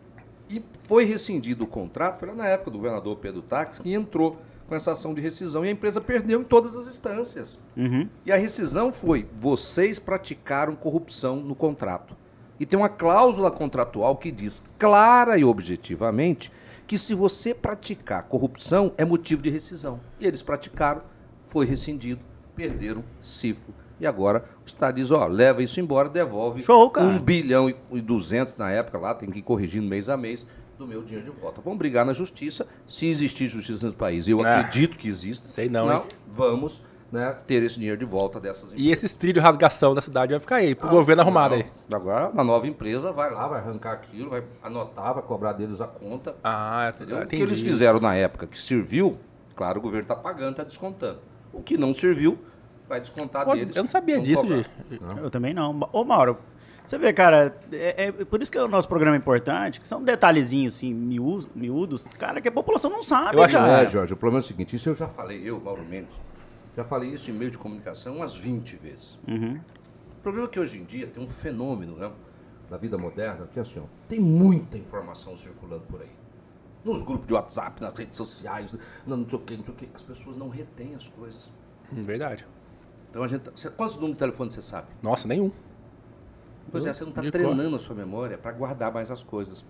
E foi rescindido o contrato, foi lá na época do governador Pedro Tax, que entrou com essa ação de rescisão e a empresa perdeu em todas as instâncias. Uhum. E a rescisão foi: vocês praticaram corrupção no contrato. E tem uma cláusula contratual que diz clara e objetivamente que se você praticar corrupção é motivo de rescisão. E eles praticaram, foi rescindido, perderam cifro. E agora o Estado diz, ó, leva isso embora, devolve Show, cara. um bilhão e- e duzentos na época lá, tem que ir corrigindo mês a mês do meu dinheiro de volta. Vamos brigar na justiça, se existir justiça no país. Eu Ah, acredito que exista. sei não, hein? vamos né, ter esse dinheiro de volta dessas E esses trilhos rasgação da cidade vai ficar aí, pro governo arrumado aí. Agora, na nova empresa, vai lá, vai arrancar aquilo, vai anotar, vai cobrar deles a conta. Ah, entendeu? O que entendi. eles fizeram na época que serviu, claro, o governo está pagando, está descontando. O que não serviu, vai descontar Pô, deles. eu não sabia disso, cobrar. gente. Eu também não. Ô, Mauro, você vê, cara, é, é por isso que o nosso programa é importante, que são detalhezinhos, assim, miúdos, miúdos cara, que a população não sabe, Eu acho- cara. É, Jorge, o problema é o seguinte, isso eu já falei, eu, Mauro Mendes, já falei isso em meio de comunicação umas 20 vezes. Uhum. O problema é que hoje em dia tem um fenômeno né, na vida moderna que é assim, ó, tem muita informação circulando por aí. Nos grupos de WhatsApp, nas redes sociais, não, não sei o que, não sei o que, as pessoas não retêm as coisas. Hum, Verdade. Então a gente. Você, quantos números de telefone você sabe? Nossa, nenhum. Pois é, você não está treinando a sua memória para guardar mais as coisas.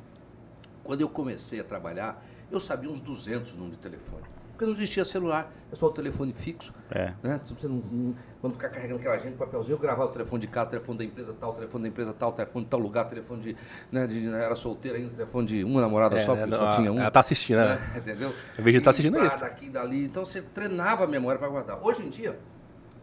Quando eu comecei a trabalhar, eu sabia uns 200 números de telefone. Porque não existia celular, é só o telefone fixo. É. Né? Você não, não- quando ficar carregando aquela gente, papelzinho, eu gravava o telefone de casa, telefone da empresa tal, telefone da empresa tal, telefone de tal lugar, telefone de. Né, de era solteira ainda, telefone de uma namorada É, só, porque não, só tinha um. ela tá assistindo, né? né? Entendeu? Eu vejo que tá assistindo pra isso. Daqui, dali. Então você treinava a memória para guardar. Hoje em dia,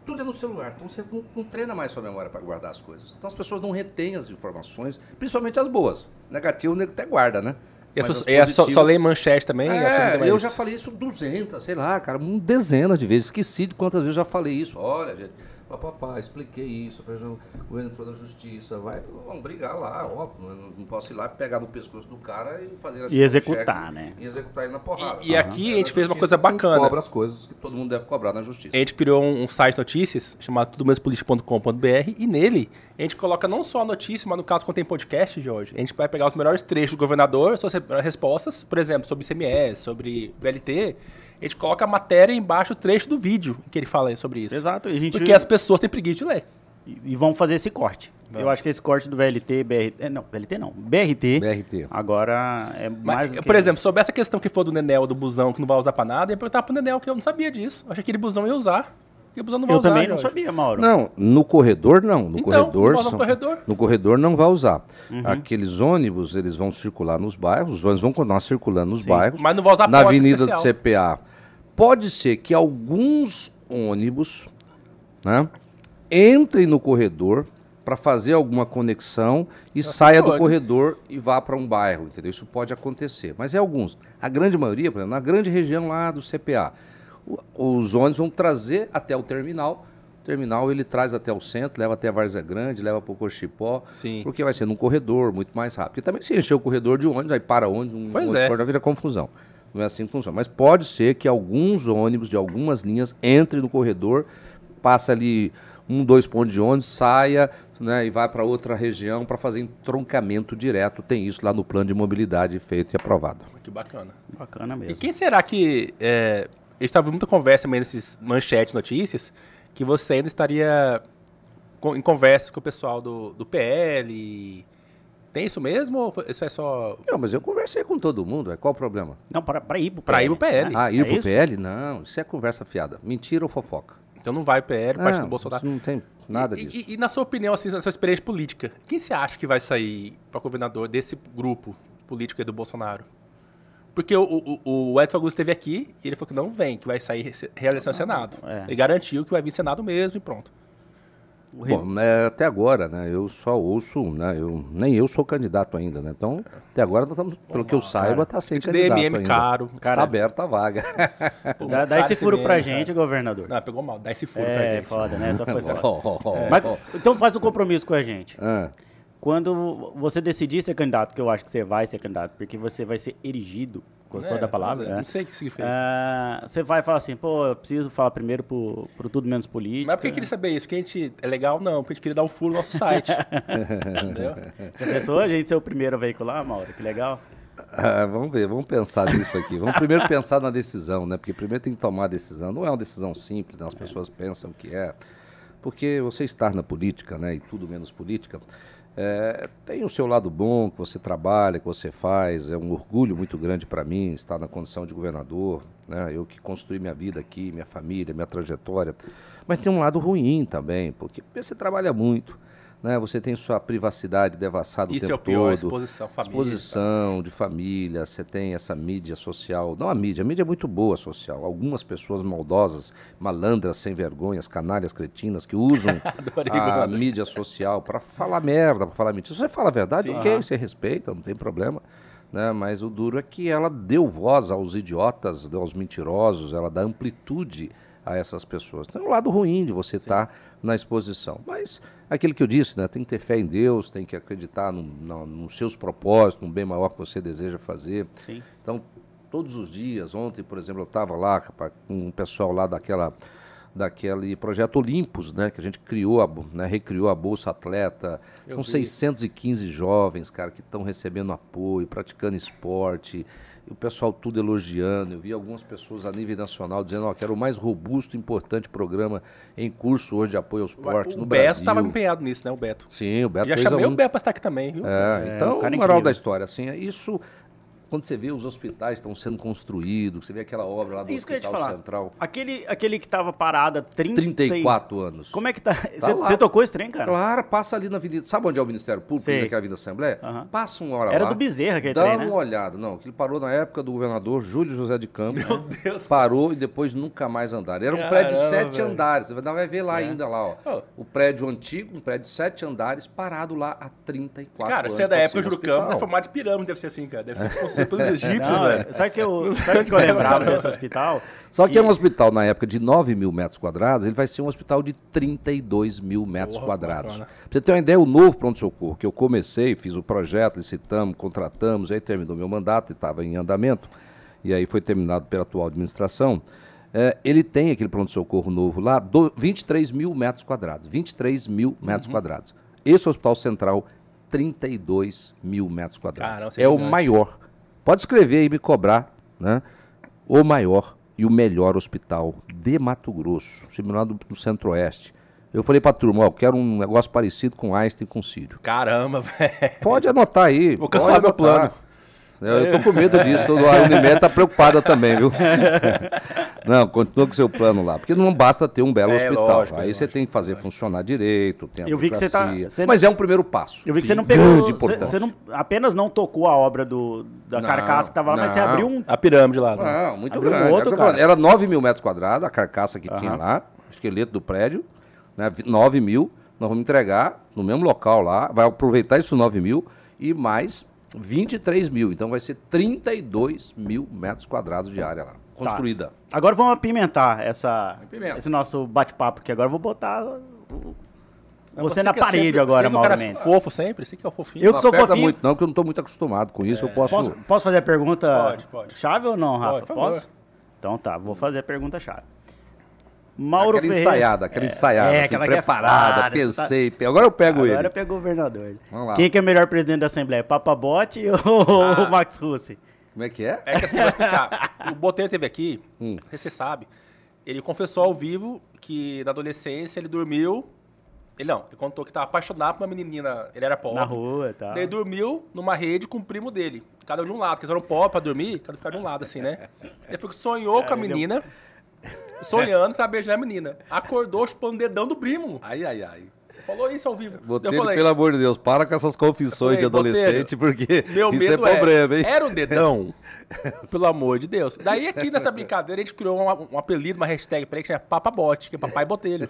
tudo é no celular. Então você não, não treina mais sua memória para guardar as coisas. Então as pessoas não retêm as informações, principalmente as boas. Negativo, o nego até guarda, né? E e só, só lê manchete também? é, eu já falei isso 200, sei lá, cara, um dezenas de vezes. Esqueci de quantas vezes eu já falei isso. Olha, gente, papapá, expliquei isso, o governo entrou na justiça, vai, vamos brigar lá, óbvio. eu Não, não posso ir lá pegar no pescoço do cara e fazer assim. E um executar, cheque né? E executar ele na porrada. E- e aqui É a gente fez uma coisa que a gente bacana. cobra as coisas que todo mundo deve cobrar na justiça. A gente criou um, um site de notícias chamado tudomespolitico.com.br e nele a gente coloca não só a notícia, mas no caso quando tem podcast, Jorge, a gente vai pegar os melhores trechos do governador, suas re- respostas, por exemplo, sobre ICMS, sobre VLT, gente coloca a matéria embaixo, o trecho do vídeo que ele fala sobre isso. Exato, e a gente... Porque as pessoas têm preguiça de ler. E e vão fazer esse corte. Eu acho que esse corte do VLT, BRT... é, Não, VLT não. BRT. BRT. Agora é Mas, mais do que... por exemplo, sobre essa questão que foi do Nenel, do busão, que não vai usar pra nada, eu ia perguntar pro Nenel, que eu não sabia disso. Eu achei que aquele busão ia usar. Busão não vai Eu usar, também não sabia, Mauro. Não, no corredor não. No Então, corredor, não vai no são- corredor. no corredor não vai usar. Uhum. Aqueles ônibus, eles vão circular nos bairros, os ônibus vão continuar circulando nos Sim, bairros. mas não vai usar Na avenida especial. do CPA. Pode ser que alguns ônibus, né, entrem no corredor para fazer alguma conexão e saia do corredor e vá para um bairro, entendeu? Isso pode acontecer, mas é alguns. A grande maioria, por exemplo, na grande região lá do CPA, os ônibus vão trazer até o terminal. O terminal ele traz até o centro, leva até a Várzea Grande, leva para o Cochipó, Sim. porque vai ser num corredor muito mais rápido. Porque também se encher o corredor de ônibus, aí para ônibus, um Pois é. corredor, vira confusão. Não é assim que funciona. Mas pode ser que alguns ônibus de algumas linhas entrem no corredor, passa ali um, dois pontos de ônibus, saia né, e vai para outra região para fazer entroncamento direto. Tem isso lá no plano de mobilidade feito e aprovado. Que bacana. Bacana E mesmo. quem será que. É, estava muita conversa também nesses manchetes, notícias, que você ainda estaria com- em conversa com o pessoal do, do PL. Tem isso mesmo ou isso é só. Não, mas eu conversei com todo mundo, é qual o problema? Não, pra, pra ir pro Pra PL. ir pro PL. Ah, ir É pro isso? PL? Não, isso é conversa fiada. Mentira ou fofoca? Então não vai PL, parte do Bolsonaro. isso não tem nada E- disso. E, e na sua opinião, assim, na sua experiência política, quem você acha que vai sair para governador desse grupo político aí do Bolsonaro? Porque o, o, o Edson Augusto esteve aqui e ele falou que não vem, que vai sair re- reeleição ao Senado. é. Ele garantiu que vai vir Senado mesmo e pronto. Bom, é, até agora, né? Eu só ouço, né? Eu, nem eu sou candidato ainda, né? Então, até agora nós estamos, pelo que eu saiba, está sem candidato DMM ainda. caro. Está Cara- aberta a vaga. Pô, dá, dá esse furo mesmo, pra cara. gente, governador. Não, pegou mal. Dá esse furo pra é, gente. foda, né? Só foi foda. Ó, ó, ó, Mas, ó. então faz um compromisso com a gente. Ah, Quando você decidir ser candidato, que eu acho que você vai ser candidato, porque você vai ser erigido, gostou É, da palavra? é, né? Não sei o que significa isso. Ah, você vai falar assim, pô, eu preciso falar primeiro pro, pro Tudo Menos Política. Mas por que queria saber isso? Que a gente é legal? Não, porque a gente queria dar um furo no nosso site. Entendeu? Já pensou a gente ser o primeiro a veicular, Mauro? Que legal. ah, vamos ver, vamos pensar nisso aqui. Vamos primeiro pensar na decisão, né? Porque primeiro tem que tomar a decisão. Não é uma decisão simples, né? As pessoas pensam que é. Porque você estar na política, né? E tudo menos política, é, tem o seu lado bom, que você trabalha, que você faz. É um orgulho muito grande para mim estar na condição de governador, né? Eu que construí minha vida aqui, minha família, minha trajetória. Mas tem um lado ruim também, porque você trabalha muito, né? Você tem sua privacidade devassada o Isso tempo é o pior, todo. exposição, família. Exposição de família, você tem essa mídia social. Não a mídia, a mídia é muito boa social. Algumas pessoas maldosas, malandras, sem vergonhas, canalhas, cretinas, que usam a mídia social para falar merda, para falar mentira. Se você fala a verdade, Sim. ok, você respeita, não tem problema. Né? Mas o duro é que ela deu voz aos idiotas, aos mentirosos, ela dá amplitude a essas pessoas. Então é um lado ruim de você estar na exposição. Mas aquilo que eu disse, né? tem que ter fé em Deus, tem que acreditar no, no- nos seus propósitos, no bem maior que você deseja fazer. Sim. Então, todos os dias, ontem, por exemplo, eu estava lá rapaz, com um pessoal lá daquela daquele projeto Olimpos, né, que a gente criou, a, né, recriou a Bolsa Atleta. Eu São vi. 615 jovens, cara, que estão recebendo apoio, praticando esporte. E o pessoal tudo elogiando. Eu vi algumas pessoas a nível nacional dizendo ó, que era o mais robusto e importante programa em curso hoje de apoio ao esporte o no Beto Brasil. estava empenhado nisso, né? O Beto. Sim, o Beto Já chamei um- o Beto pra estar aqui também, viu? é, É, então, um cara moral incrível. da história, assim, é isso, quando você vê os hospitais estão sendo construídos, você vê aquela obra lá do Isso Hospital. Central, Aquele, aquele que tava parado há 30 e- 34 anos. Como é que tá? Você lá. você tocou esse trem, cara? Claro, passa ali na Avenida, sabe onde é o Ministério Público, Sei. naquela Avenida Assembleia? Aham. Passa uma hora Era lá. do Bezerra aquele Dá trem, uma né? olhada. Não, aquilo parou na época do governador Júlio José de Campos. Meu Deus. Parou e depois nunca mais andaram. Era um Caramba, prédio de sete velho. andares. Você vai ver lá ainda, lá, ó. Oh. O prédio antigo, um prédio de sete andares, parado lá há 34 Cara, anos. você é da época do Juro Campos, é formato de pirâmide, deve ser assim, cara. Deve ser pelos egípcios, Não, velho. sabe que eu, sabe o que eu lembrava desse hospital? Só que é um hospital, na época, de 9 mil metros quadrados, ele vai ser um hospital de 32 mil metros Porra, quadrados. Pra você ter uma ideia, o novo pronto-socorro, que eu comecei, fiz o projeto, licitamos, contratamos, aí terminou meu mandato e estava em andamento, e aí foi terminado pela atual administração. é, ele tem aquele pronto-socorro novo lá, do, 23 mil metros quadrados. 23 mil metros Uhum. quadrados. Esse hospital central, 32 mil metros quadrados. É é o maior. Pode escrever e me cobrar, né? O maior e o melhor hospital de Mato Grosso, similar do, do Centro-Oeste. Eu falei pra turma, ó, eu quero um negócio parecido com Einstein com Círio. Caramba, velho. Pode anotar aí. Vou cancelar meu plano. Eu, eu tô com medo disso, todo a Unimed tá preocupada também, viu? Não, continua com seu plano lá, porque não basta ter um belo É, hospital. lógico, aí é você lógico, tem que fazer funcionar direito, tem a Eu vi que você tá- você- Mas é um primeiro passo. Eu vi que você não pegou. Você, você não, apenas não tocou a obra do, da Não, carcaça que tava lá, mas você não. abriu um. A pirâmide lá. né? Não, muito Abriu um grande. outro, tô falando, cara. Era 9 mil metros quadrados, a carcaça que tinha Aham. lá, o esqueleto do prédio. né? Vi- 9 mil, nós vamos entregar no mesmo local lá, vai aproveitar esses 9 mil e mais 23 mil. Então vai ser 32 mil metros quadrados de área lá, construída. Agora vamos apimentar essa, Apimenta. esse nosso bate-papo aqui. Agora eu vou botar o- Mas você na que é parede sempre- agora, você que é Mauro cara Mendes. fofo sempre, você que é o fofinho. Eu que não sou fofinho. muito não, porque eu não estou muito acostumado com isso. Eu posso... Posso, posso fazer a pergunta Pode, pode. chave ou não, Rafa? Pode, posso? Então tá, vou fazer a pergunta chave. Mauro aquela Ferreira. ensaiada, aquela ensaiada, é, assim, aquela que é preparada, fada, você tá- pensei. pe- Agora eu pego Agora ele. pegou o governador. Vamos lá. Quem que é o melhor presidente da Assembleia? Papa Bote ou Ah. o Max Russi? Como é que é? É que assim, vou explicar. O Botelho teve aqui, Hum. você sabe, ele confessou ao vivo que na adolescência ele dormiu. Ele não, ele contou que estava apaixonado por uma menina, ele era pobre. Na rua e tal. Daí dormiu numa rede com o primo dele. Cada um de um lado, porque eles eram pobres pra dormir, cada um ficava de um lado, assim, né? Ele foi que sonhou com a é menina, sonhando que tava beijando a menina. Acordou chupando o dedão do primo. Ai, ai, ai. Falou isso ao vivo. Botelho, eu falei, pelo amor de Deus, para com essas confissões de falei, adolescente, porque Meu isso é medo problema, hein? Era um dedão. Pelo amor de Deus. Daí aqui nessa brincadeira a gente criou um, um apelido, uma hashtag pra ele que chama Papabote, que é Papai Botelho.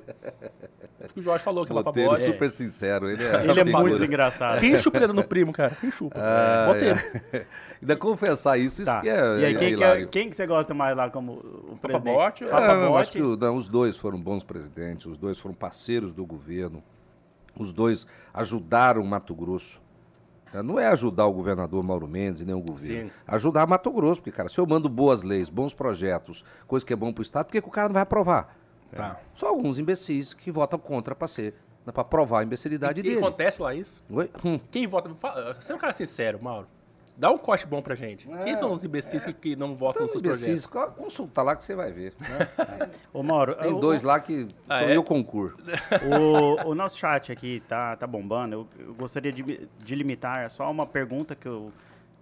Acho que o Jorge falou que é Botelho Papabote. super sincero, ele é, Ele é figura. muito engraçado. Quem chupa o dedo no primo, cara? Quem chupa? Ah, Botelho. é. Ainda confessar isso, isso Tá. que é, e aí, é quem, que, é- quem que você gosta mais lá como o presidente? Bote? É, Papa eu acho Bote. que não, os dois foram bons presidentes, os dois foram parceiros do governo, os dois ajudaram Mato Grosso. É, Não é ajudar o governador Mauro Mendes nem o governo. Sim. Ajudar Mato Grosso, porque, cara, se eu mando boas leis, bons projetos, coisa que é bom pro Estado, por que, que o cara não vai aprovar? Tá. Só alguns imbecis que votam contra para ser, para provar a imbecilidade E dele. acontece lá isso? Oi? Hum. Quem vota? Fala- Você é um cara sincero, Mauro. Dá um corte bom pra gente. Quem são os imbecis que, que não votam Então, nos seus imbecis, projetos? consulta lá que você vai ver. né? Ô, Mauro, Tem o- dois lá que Ah, são é? eu concurso. O, o nosso chat aqui tá, tá bombando. Eu, eu gostaria de, de limitar só uma pergunta que eu.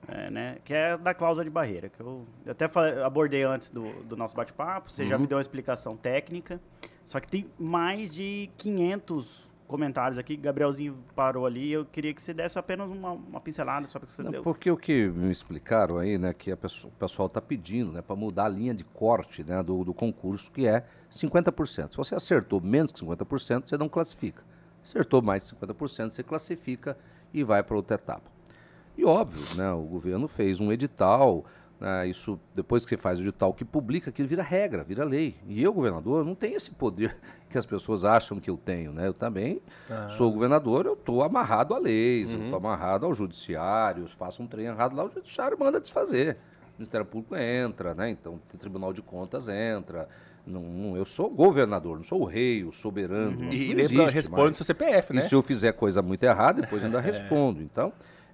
é, né, que é da cláusula de barreira, que eu eu até falei- abordei antes do, do nosso bate-papo, você já Uhum. me deu uma explicação técnica, só que tem mais de 500 comentários aqui, Gabrielzinho parou ali, eu queria que você desse apenas uma, uma pincelada, só porque você Não, deu. porque o que me explicaram aí, né, que a pesso- o pessoal está pedindo, né, para mudar a linha de corte, né, do, do concurso, que é 50%. Se você acertou menos que 50%, você não classifica. Acertou mais de 50%, você classifica e vai para outra etapa. E óbvio, né, o governo fez um edital, né, isso depois que você faz o edital que publica, aquilo vira regra, vira lei. E eu, governador, não tenho esse poder que as pessoas acham que eu tenho, né? Eu também sou governador, eu estou amarrado a leis, eu estou amarrado ao judiciário, faço um trem errado lá, o judiciário manda desfazer. O Ministério Público entra, né? Então o Tribunal de Contas entra. Não, não- eu sou governador, não sou o rei, o soberano. isso E lembra, responde mais. no seu CPF, né? E se eu fizer coisa muito errada, depois ainda respondo. Então,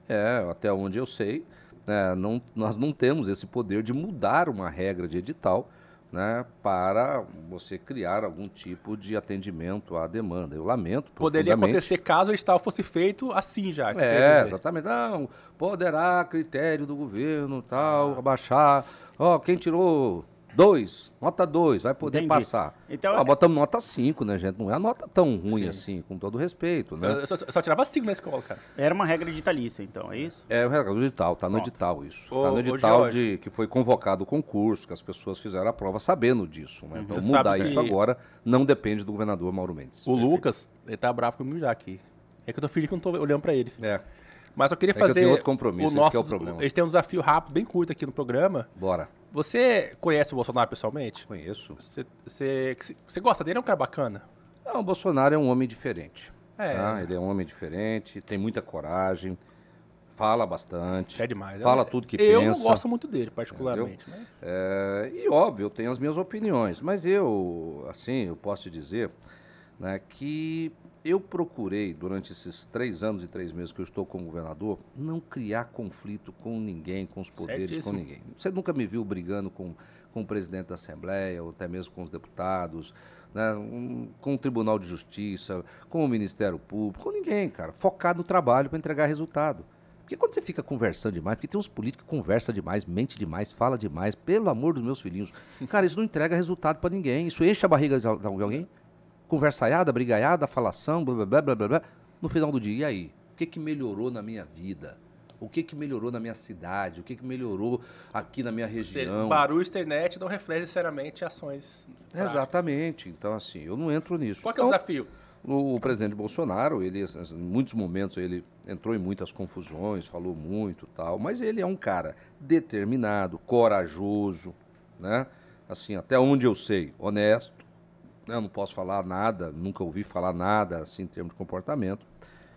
é, até onde eu sei, né, não, nós não temos esse poder de mudar uma regra de edital né, para você criar algum tipo de atendimento à demanda. Eu lamento Poderia acontecer caso o edital fosse feito assim já. É, exatamente. Não, poderá, critério do governo, tal, abaixar. Ó, quem tirou dois, nota dois, vai poder Entendi. passar. Então, Ó, botamos nota 5, né, gente? Não é a nota tão ruim Sim. assim, com todo respeito, né? Eu só, eu só tirava cinco na escola, cara. Era uma regra ditalícia, então, é isso? É o recado edital, tá no Pronto. edital isso. Ô, tá no edital de que foi convocado o concurso, que as pessoas fizeram a prova sabendo disso. Né? Então Você mudar isso que- agora não depende do governador Mauro Mendes. O Lucas, ele tá bravo comigo já aqui. É que eu tô fingindo que eu não tô olhando pra ele. É, Mas eu queria que eu fazer. tenho outro compromisso, o esse nosso, que é o problema. A gente tem um desafio rápido, bem curto aqui no programa. bora. Você conhece o Bolsonaro pessoalmente? Conheço. Você, você, você gosta dele? É um cara bacana? Não, o Bolsonaro é um homem diferente. É. tá? Ele é um homem diferente, tem muita coragem, fala bastante. É demais. Fala Eu- tudo que eu pensa. não gosto muito dele, particularmente. né? É, e óbvio, eu tenho as minhas opiniões, mas eu, assim, eu posso te dizer né, que eu procurei, durante esses três anos e três meses que eu estou como governador, não criar conflito com ninguém, com os poderes, Certíssimo. com ninguém. Você nunca me viu brigando com, com o presidente da Assembleia, ou até mesmo com os deputados, né, um- com o Tribunal de Justiça, com o Ministério Público, com ninguém, cara. Focado no trabalho para entregar resultado. Porque quando você fica conversando demais, porque tem uns políticos que conversam demais, mente demais, fala demais, pelo amor dos meus filhinhos. Cara, isso não entrega resultado para ninguém. Isso enche a barriga de, al- de alguém. Conversaiada, brigaiada, falação, blá, blá, blá, blá, blá, blá. No final do dia, e aí? O que, que melhorou na minha vida? O que, que melhorou na minha cidade? O que, que melhorou aqui na minha Você- região? barulho externet não reflete necessariamente ações. práticas. Exatamente. Então, assim, eu não entro nisso. Qual que é o Então, desafio? o, o presidente Bolsonaro, ele, em muitos momentos, ele entrou em muitas confusões, falou muito tal, mas ele é um cara determinado, corajoso, né? Assim, até onde eu sei, honesto? Eu não posso falar nada, nunca ouvi falar nada assim em termos de comportamento,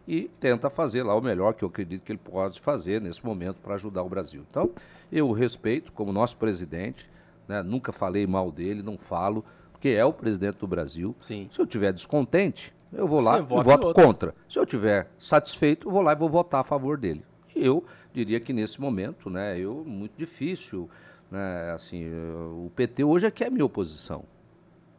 e tenta fazer lá o melhor que eu acredito que ele pode fazer nesse momento para ajudar o Brasil. Então, eu respeito como nosso presidente, né? nunca falei mal dele, não falo, porque é o presidente do Brasil. Sim. Se eu tiver descontente, eu vou lá Você e voto contra. Se eu tiver satisfeito, eu vou lá e vou votar a favor dele. E eu diria que nesse momento, né, eu muito difícil, né, assim, eu- o PT hoje é que é a minha oposição,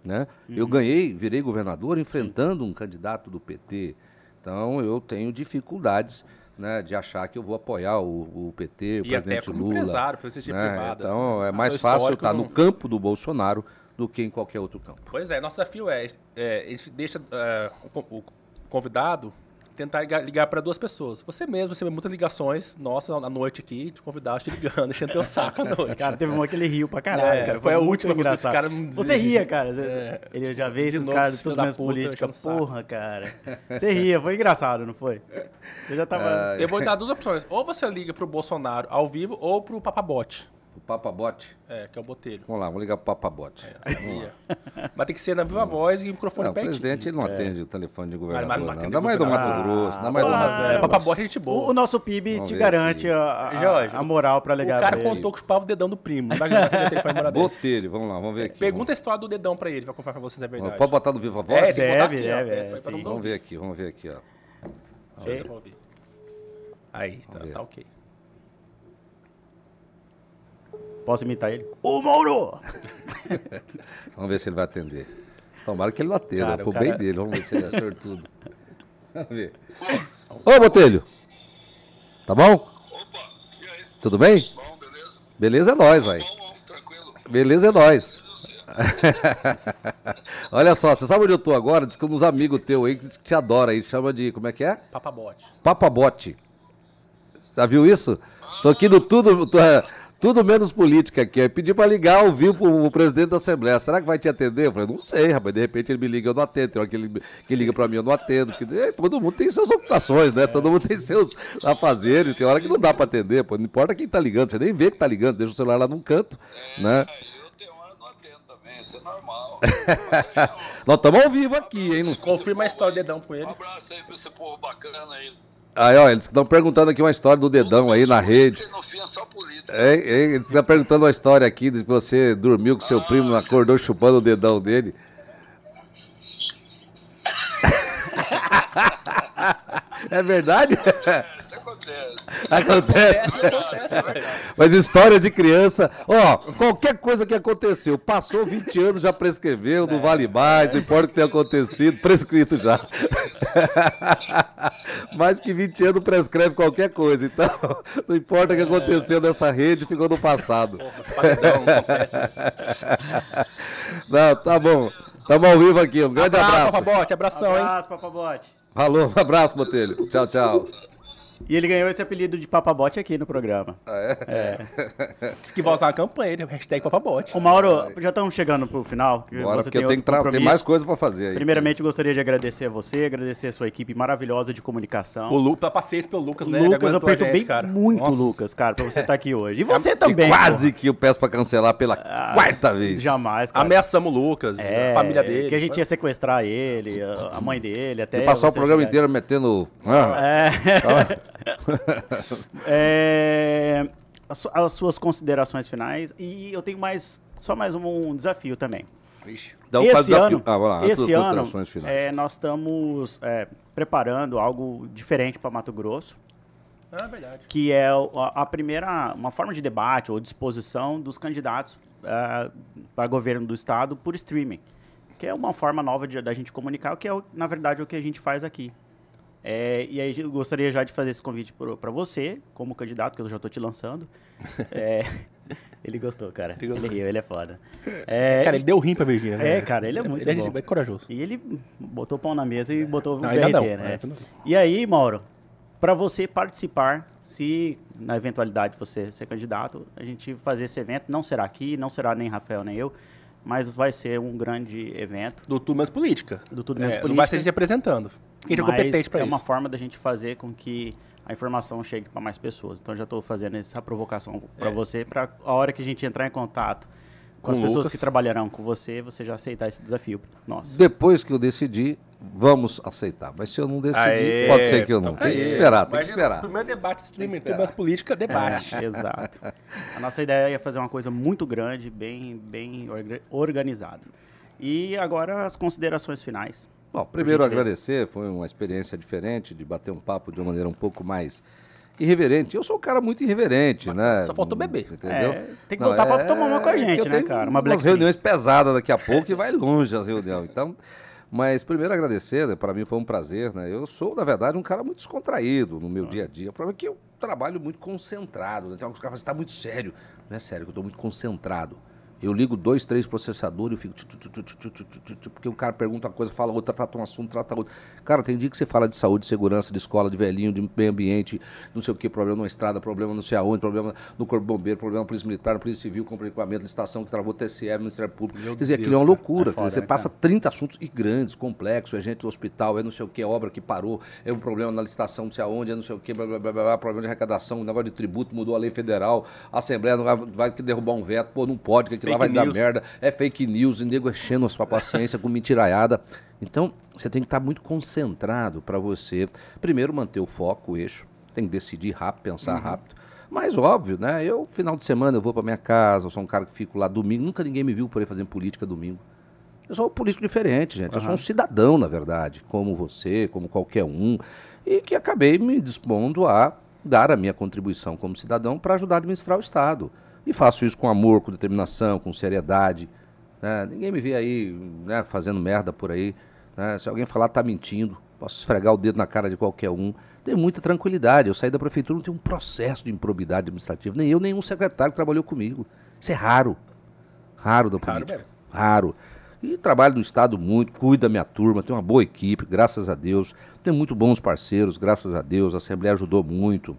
né? Eu ganhei, virei governador enfrentando um candidato do PT. Então eu tenho dificuldades, né, de achar que eu vou apoiar o, o PT, o E até presidente como Lula. empresário, né? privada. Então é Seu mais fácil estar não- no campo do Bolsonaro do que em qualquer outro campo. Pois é, nosso desafio é, é a gente deixa é, co- o convidado tentar ligar, ligar para duas pessoas. Você mesmo recebeu muitas ligações, nossa, à noite aqui, de convidados te ligando, enchendo teu saco à noite. Cara, teve uma que ele riu pra caralho, É, cara. foi a muito última, porque esse cara não Você ria, cara. É. Ele já veio esses caras tudo menos política. Porra, cara. Você ria, foi engraçado, não foi? Eu já tava... Eu vou dar duas opções. Ou você liga pro Bolsonaro ao vivo ou pro Papabote, O Papabote? é, que é o botelho. Vamos lá, vamos ligar pro Papabote. Mas tem que ser na viva voz e o microfone Não, o pertinho. presidente ele não atende o telefone de mas governador, não não. atende Ainda mais do governador. Mato Grosso, ainda mais do Ah, Mato É, Grosso. Papabote é gente O, boa. o nosso PIB Vamos te garante a, a- a moral pra O ligar cara pra ele. contou que chupava o dedão do primo. Não vai. Botelho, vamos lá, vamos ver aqui. Pergunta a história do dedão pra ele, vai confirmar pra vocês é verdade. Pode botar do Viva É, Voz? botar Deve, assim, deve, é, é, Vamos ver aqui, vamos ver aqui, ó. Deixa eu ouvir. Aí, tá, tá ok. Posso imitar ele? Ô, Mauro! Vamos ver se ele vai atender. Tomara que ele não atenda, Cara, pro cara- bem dele. Vamos ver se ele é sortudo. Vamos ver. Ô, Botelho! Tá bom? Opa, e aí? Tudo bem? Bom, beleza? Beleza é nós, bom, tranquilo. Beleza é nós. Olha só, você sabe onde eu tô agora? Diz que uns amigos teus aí que te adora aí, chama de, como é que é? Papabote. Papabote. Já viu isso? Tô aqui no tudo, tô, é, tudo menos política aqui. Aí pedi pra ligar ao vivo pro, pro presidente da Assembleia. Será que vai te atender? Eu falei, não sei, rapaz. De repente ele me liga, eu não atendo. Tem hora que ele que liga pra mim, eu não atendo. Porque, é, todo mundo tem suas ocupações, né? Todo mundo tem seus afazeres. Tem hora que não dá pra atender, pô. Não importa quem tá ligando, você nem vê que tá ligando, deixa o celular lá num canto, né? É, eu tenho hora não atendo também, isso é normal. Nós estamos ao vivo aqui, hein? Não- Confirma a história do dedão com Um ele. abraço aí pra esse povo bacana aí. Aí, ó, eles estão perguntando aqui uma história do dedão aí na rede. Porque no fim é só política. É, é, eles estão perguntando uma história aqui de que você dormiu com seu primo, acordou chupando o dedão dele. É verdade? É, acontece. Acontece. Mas história de criança, ó, qualquer coisa que aconteceu, passou 20 anos, já prescreveu, não vale mais, não importa o que tenha acontecido, prescrito já. Mais que 20 anos prescreve qualquer coisa, então não importa o que aconteceu nessa rede, ficou no passado. Não, tá bom. Estamos ao vivo aqui, um grande abraço. Papabote, abração, hein? Abraço, Papabote. Falou, um abraço, Botelho. Tchau, tchau. E ele ganhou esse apelido de Papabote aqui no programa. Diz que vai usar uma campanha, ele, hashtag Papabote. Ô, Mauro, já estamos chegando pro final. Que Bora, porque eu tenho que ter mais coisa pra fazer aí. Primeiramente, eu gostaria de agradecer a você, agradecer a sua equipe maravilhosa de comunicação. O Lucas, passei pelo Lucas, né? Lucas, eu aguentou a gente, perturbei cara. muito, Nossa. Lucas, cara, pra você estar aqui hoje. E você E também. quase que eu peço pra cancelar pela porra. quarta vez. Jamais, cara. Ameaçamos o Lucas, É, a família dele. Que a gente ia sequestrar ele, a mãe dele, até. E passar o programa chegar- inteiro metendo. Ah, É, as, su- as suas considerações finais e eu tenho mais só mais um, um desafio também. Então faz esse desafio. ano, Ah, lá, as esse ano é, nós estamos é, preparando algo diferente para Mato Grosso, Ah, verdade. que é a, a primeira uma forma de debate ou disposição dos candidatos é, para governo do estado por streaming, que é uma forma nova de, da gente comunicar, o que é na verdade o que a gente faz aqui. É, e aí eu gostaria já de fazer esse convite para você, como candidato, que eu já estou te lançando. É, ele gostou, cara. Ele gostou. Ele riu, ele é foda. É, Cara, ele deu rim pra Virgínia. né? é, cara, ele é muito Ele é bom. bem corajoso. E ele botou o pão na mesa e botou o Não, BRT, ainda não, né? não. E aí, Mauro, para você participar, se na eventualidade você ser candidato, a gente fazer esse evento, não será aqui, não será nem Rafael nem eu, mas vai ser um grande evento Do Tudo Menos Política. do Tudo É, Menos não Política. vai ser a gente apresentando. Quem é competente pra é isso. uma forma da gente fazer com que a informação chegue para mais pessoas. Então já estou fazendo essa provocação para É. você, para a hora que a gente entrar em contato com, Com as o pessoas Lucas. que trabalharão com você, você já aceitar esse desafio. Nossa. Depois que eu decidir, vamos aceitar. Mas se eu não decidir, Aê, pode ser que eu não. então Tem que esperar, tem que esperar. Primeiro debate streaming, Tem que Tudo Menos Política, debate. É, exato. A nossa ideia é fazer uma coisa muito grande, bem, bem orga- organizada. E agora as considerações finais. Bom, primeiro agradecer, foi uma experiência diferente de bater um papo de uma maneira um pouco mais irreverente. Eu sou um cara muito irreverente, né? só faltou beber. Entendeu? É, tem que voltar pra tomar uma com a gente, né, cara? Uma Black reuniões pesadas daqui a pouco e vai longe as reuniões. Então, mas primeiro agradecer, né? Para mim foi um prazer, né? Eu sou, na verdade, um cara muito descontraído no meu dia a dia. O problema é que eu trabalho muito concentrado. Né? Tem alguns caras que falam, você tá muito sério. Não é sério, que eu tô muito concentrado. Eu ligo dois, três processadores, e fico. Porque um cara pergunta uma coisa, fala outra, trata um assunto, trata outro. Cara, tem dia que você fala de saúde, de segurança, de escola, de velhinho, de meio ambiente, não sei o que, problema numa estrada, problema não sei aonde, problema no Corpo Bombeiro, problema na Polícia Militar, na Polícia Civil, compra equipamento, licitação que travou TSE, Ministério Público. Meu quer dizer, Deus, aquilo é uma é loucura. É foda, dizer, você né, passa 30 assuntos e grandes, complexos, é gente do hospital, é não sei o que, é obra que parou, é um problema na licitação, não sei aonde, é não sei o que, blá, blá, blá, blá, problema de arrecadação, negócio de tributo, mudou a lei federal, a Assembleia não vai, vai derrubar um veto, pô, não pode, que lá vai Fake dar news. merda, é fake news, e nego enchendo a sua paciência com mentiraiada. Então, você tem que estar muito concentrado para você, primeiro, manter o foco, o eixo, tem que decidir rápido, pensar rápido. Mas óbvio, né? Eu, final de semana, eu vou para minha casa, eu sou um cara que fico lá domingo, nunca ninguém me viu por aí fazendo política domingo. Eu sou um político diferente, gente. Eu sou um cidadão, na verdade, como você, como qualquer um, e que acabei me dispondo a dar a minha contribuição como cidadão para ajudar a administrar o Estado. E faço isso com amor, com determinação, com seriedade. né? Ninguém me vê aí né, fazendo merda por aí. né? Se alguém falar, tá mentindo. Posso esfregar o dedo na cara de qualquer um. Tenho muita tranquilidade. Eu saí da prefeitura, não tenho um processo de improbidade administrativa. Nem eu, nem um secretário que trabalhou comigo. Isso é raro. Raro da política. Raro. E trabalho no Estado muito, cuido da minha turma, tenho uma boa equipe, graças a Deus. Tenho muito bons parceiros, graças a Deus. A Assembleia ajudou muito.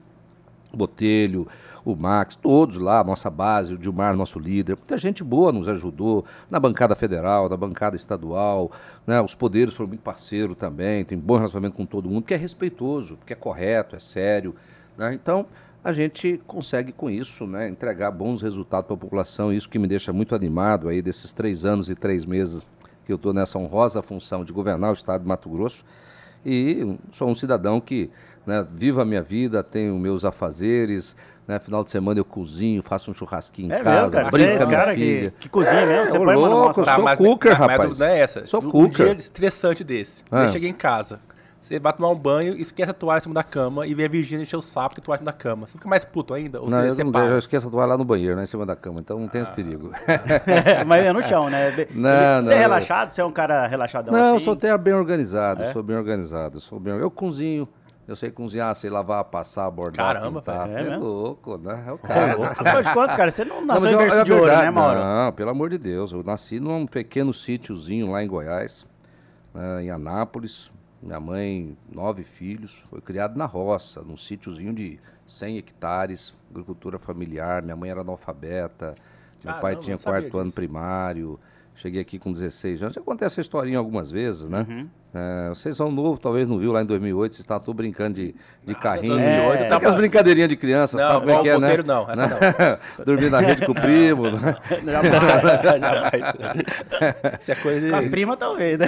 Botelho, o Max, todos lá, nossa base, o Dilmar, nosso líder. Muita gente boa nos ajudou, na bancada federal, na bancada estadual. Né? Os poderes foram muito parceiros também, tem bom relacionamento com todo mundo, que é respeitoso, que é correto, é sério. né? Então, a gente consegue com isso né, entregar bons resultados para a população. Isso que me deixa muito animado aí desses três anos e três meses que eu estou nessa honrosa função de governar o estado de Mato Grosso. E sou um cidadão que né, vivo a minha vida, tenho meus afazeres. Né, final de semana eu cozinho, faço um churrasquinho em É casa, mesmo, cara. Você é esse cara que, que cozinha mesmo. Você uma louco, eu sou mas, cooker, mas, mas rapaz. a dúvida é essa. Sou um, um cooker. dia estressante desse. Ah. Eu cheguei em casa. Você vai tomar um banho, esquece a toalha em cima da cama e vem a Virgínia encher o sapo com a toalha em cima da cama. Você fica mais puto ainda? Ou Não, você eu, não, eu esqueço a toalha lá no banheiro, né, em cima da cama, então não tem esse perigo. Mas é no chão, né? Não, Você é não. relaxado? Você é um cara relaxadão Não, eu assim? sou até bem organizado, É? sou bem organizado, eu sou bem Eu cozinho, eu sei cozinhar, sei lavar, passar, bordar, Caramba, pintar. velho, é é louco, né? É o É, cara. Afinal de contas, cara, você não Não, nasceu mas em eu- berço é de ouro, né, Mauro? Não, pelo amor de Deus. Eu nasci num pequeno sítiozinho lá em Goiás, né, em Anápolis. Minha mãe, nove filhos, foi criado na roça, num sítiozinho de 100 hectares, agricultura familiar. Minha mãe era analfabeta, meu pai Caramba, tinha não sabia quarto ano disso. primário. Cheguei aqui com 16 anos. Já contei essa historinha algumas vezes, né? Uhum. É, vocês são novos, talvez não viu lá em 2008, vocês estavam todos brincando de, de carrinho. 2008 É, tava- Aquelas brincadeirinhas de criança, Não, sabe como é que é, o né? não, essa não. Dormir na rede com o primo, né? Jamais. Isso é coisa de... Com as primas, talvez, né?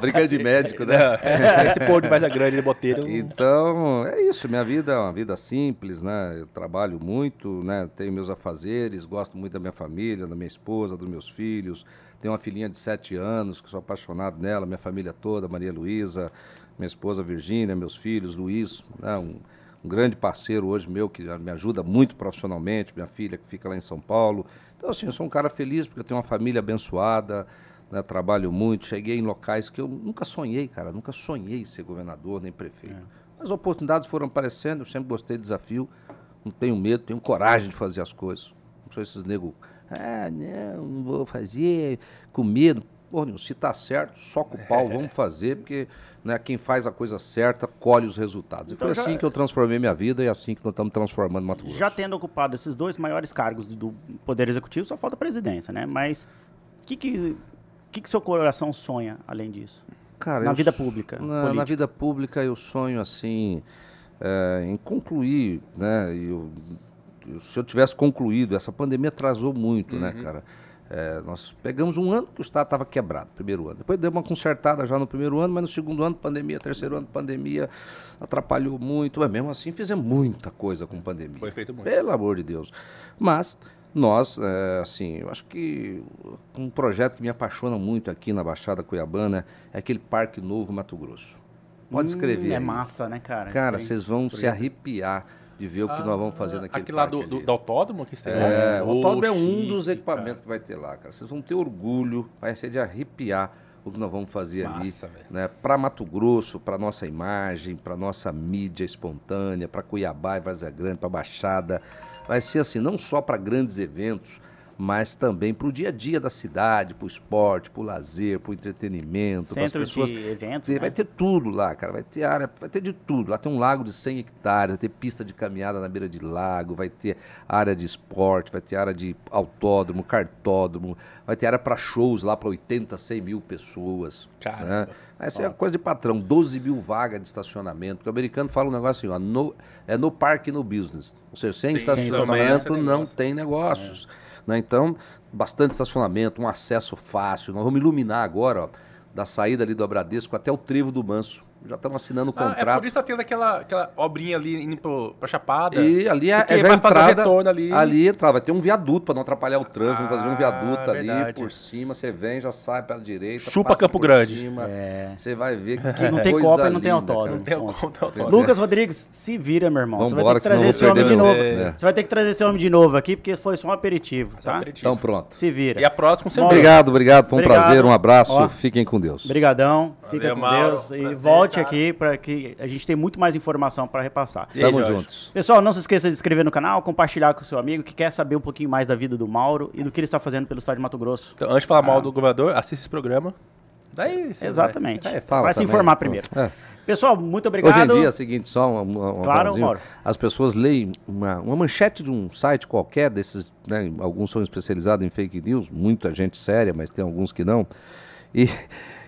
Brincando de médico, né? Não, Esse povo de mais a grande de boteiro. Então, é isso. Minha vida é uma vida simples, né? Eu trabalho muito, né? Tenho meus afazeres, gosto muito da minha família, da minha esposa, dos meus filhos. Tenho uma filhinha de sete anos, que sou apaixonado nela, minha família toda, Maria Luísa, minha esposa Virgínia, meus filhos, Luiz, né? um, um grande parceiro hoje meu, que me ajuda muito profissionalmente, minha filha que fica lá em São Paulo. Então, assim, eu sou um cara feliz porque eu tenho uma família abençoada, né, trabalho muito, cheguei em locais que eu nunca sonhei, cara, nunca sonhei ser governador nem prefeito. As oportunidades foram aparecendo, eu sempre gostei de desafio, não tenho medo, tenho coragem de fazer as coisas. Não sou esses nego, ah, não, não vou fazer, com medo. Nenhuma, se tá certo, soca o pau, vamos fazer, porque né, quem faz a coisa certa colhe os resultados. E Então foi já- assim que eu transformei minha vida e é assim que nós estamos transformando Mato Grosso. Já tendo ocupado esses dois maiores cargos do- Poder Executivo, só falta a presidência, né? Mas O que que, que que seu coração sonha além disso? Cara, Na vida pública, Na, na vida pública eu sonho assim é, em concluir, né? e eu- se eu tivesse concluído, essa pandemia atrasou muito, né, cara? É, nós pegamos um ano que o Estado estava quebrado, primeiro ano. Depois deu uma consertada já no primeiro ano, mas no segundo ano, pandemia, terceiro ano, pandemia, atrapalhou muito. Mas mesmo assim, fizemos muita coisa com pandemia. Foi feito muito. Pelo amor de Deus. Mas nós, é, assim, eu acho que um projeto que me apaixona muito aqui na Baixada Cuiabana é aquele Parque Novo Mato Grosso. Pode Hum, escrever. É aí. massa, né, cara? Cara, vocês vão se arrepiar de ver o que nós vamos fazer naquele Aquele lá do, do, do autódromo que está É, o autódromo é um dos cara. equipamentos que vai ter lá, cara. Vocês vão ter orgulho, vai ser de arrepiar o que nós vamos fazer Massa, ali, velho. né? Para Mato Grosso, para nossa imagem, para nossa mídia espontânea, para Cuiabá e Vazia Grande, para Baixada. Vai ser assim, não só para grandes eventos, mas também para o dia a dia da cidade, para o esporte, para o lazer, para o entretenimento, para as pessoas. de né? Vai ter tudo lá, cara. Vai ter área, vai ter de tudo. Lá tem um lago de 100 hectares, vai ter pista de caminhada na beira de lago, vai ter área de esporte, vai ter área de autódromo, cartódromo, vai ter área para shows lá para 80, 100 mil pessoas. Caramba. Né? Essa é uma coisa de patrão, 12 mil vagas de estacionamento. Porque o americano fala um negócio assim, ó, no, é no parque no business. Ou seja, sem Sim, estacionamento sem não negócio. tem negócios. Né? Então, bastante estacionamento, um acesso fácil. Nós vamos iluminar agora, ó, da saída ali do Abradesco até o Trevo do Manso. Já estamos assinando o Ah, é contrato. por isso que tá tendo aquela, aquela obrinha ali indo pro, pra Chapada. E ali é, é já entrada, retorno ali. ali entrada, vai ter um viaduto para não atrapalhar o trânsito, vamos fazer um Ah, viaduto ali por cima, você vem, já sai pela direita, Chupa Campo por Grande. cima, É. Você vai ver que Que não tem Copa e não tem autódromo. Não tem não, Lucas Rodrigues, se vira, meu irmão. Você vai ter Vambora, que trazer esse homem de novo. é. Você vai ter que trazer esse homem de novo aqui, porque foi só um aperitivo, tá? aperitivo. Então pronto. Se vira. E a próxima você vê. Obrigado, obrigado, foi um prazer, um abraço, fiquem com Deus. Obrigadão, fica Valeu, com. Deus e volte cara. aqui para que a gente tem muito mais informação para repassar. E Tamo juntos. Pessoal, não se esqueça de se inscrever no canal, compartilhar com o seu amigo que quer saber um pouquinho mais da vida do Mauro e do que ele está fazendo pelo estado de Mato Grosso. Então, antes de falar Ah. mal do governador, assista esse programa. Daí você Exatamente. É, fala vai se informar primeiro. É. Pessoal, muito Hoje obrigado. em dia é o seguinte, só uma, uma, Claro. Mauro. as pessoas leem uma, uma manchete de um site qualquer, desses, né, alguns são especializados em fake news, muita gente séria, mas tem alguns que não, e,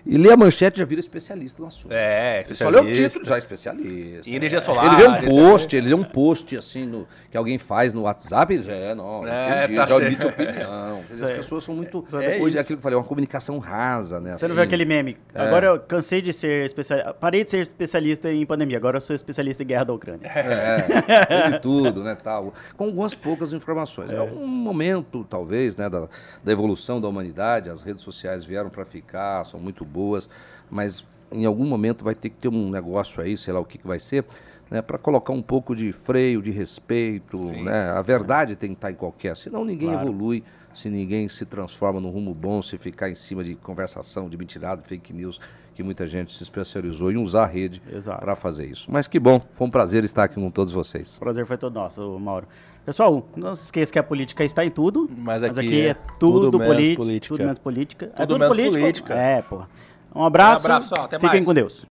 e lê a manchete e já vira especialista no assunto. É, Só lê o especialista. título, já é especialista. Em energia solar. Ele vê um post, ele vê um post assim no, que alguém faz no WhatsApp, ele já é, não, É, entendi, tá já emite opinião. Quer dizer, as é- pessoas são muito. é hoje isso. é aquilo que eu falei, uma comunicação rasa, né? Você não assim. viu aquele meme? Agora eu cansei de ser especialista. Parei de ser especialista em pandemia, agora eu sou especialista em guerra da Ucrânia. É, de tudo, né, tal. Com algumas poucas informações. É, um momento, talvez, né, da, da evolução da humanidade. As redes sociais vieram para ficar, são muito boas, mas em algum momento vai ter que ter um negócio aí, sei lá o que, que vai ser, né, para colocar um pouco de freio, de respeito, Sim. né? A verdade tem que estar em qualquer, senão ninguém Claro. evolui, se ninguém se transforma num rumo bom, se ficar em cima de conversação, de mentirada, fake news, que muita gente se especializou em usar a rede para fazer isso. Mas que bom, foi um prazer estar aqui com todos vocês. O prazer foi todo nosso, Mauro. Pessoal, não se esqueça que a política está em tudo. Mas aqui é, é tudo, tudo política. Tudo menos política. é Tudo tudo menos político? política. É, porra. Um abraço. Um abraço, ó, até Fiquem mais. com Deus.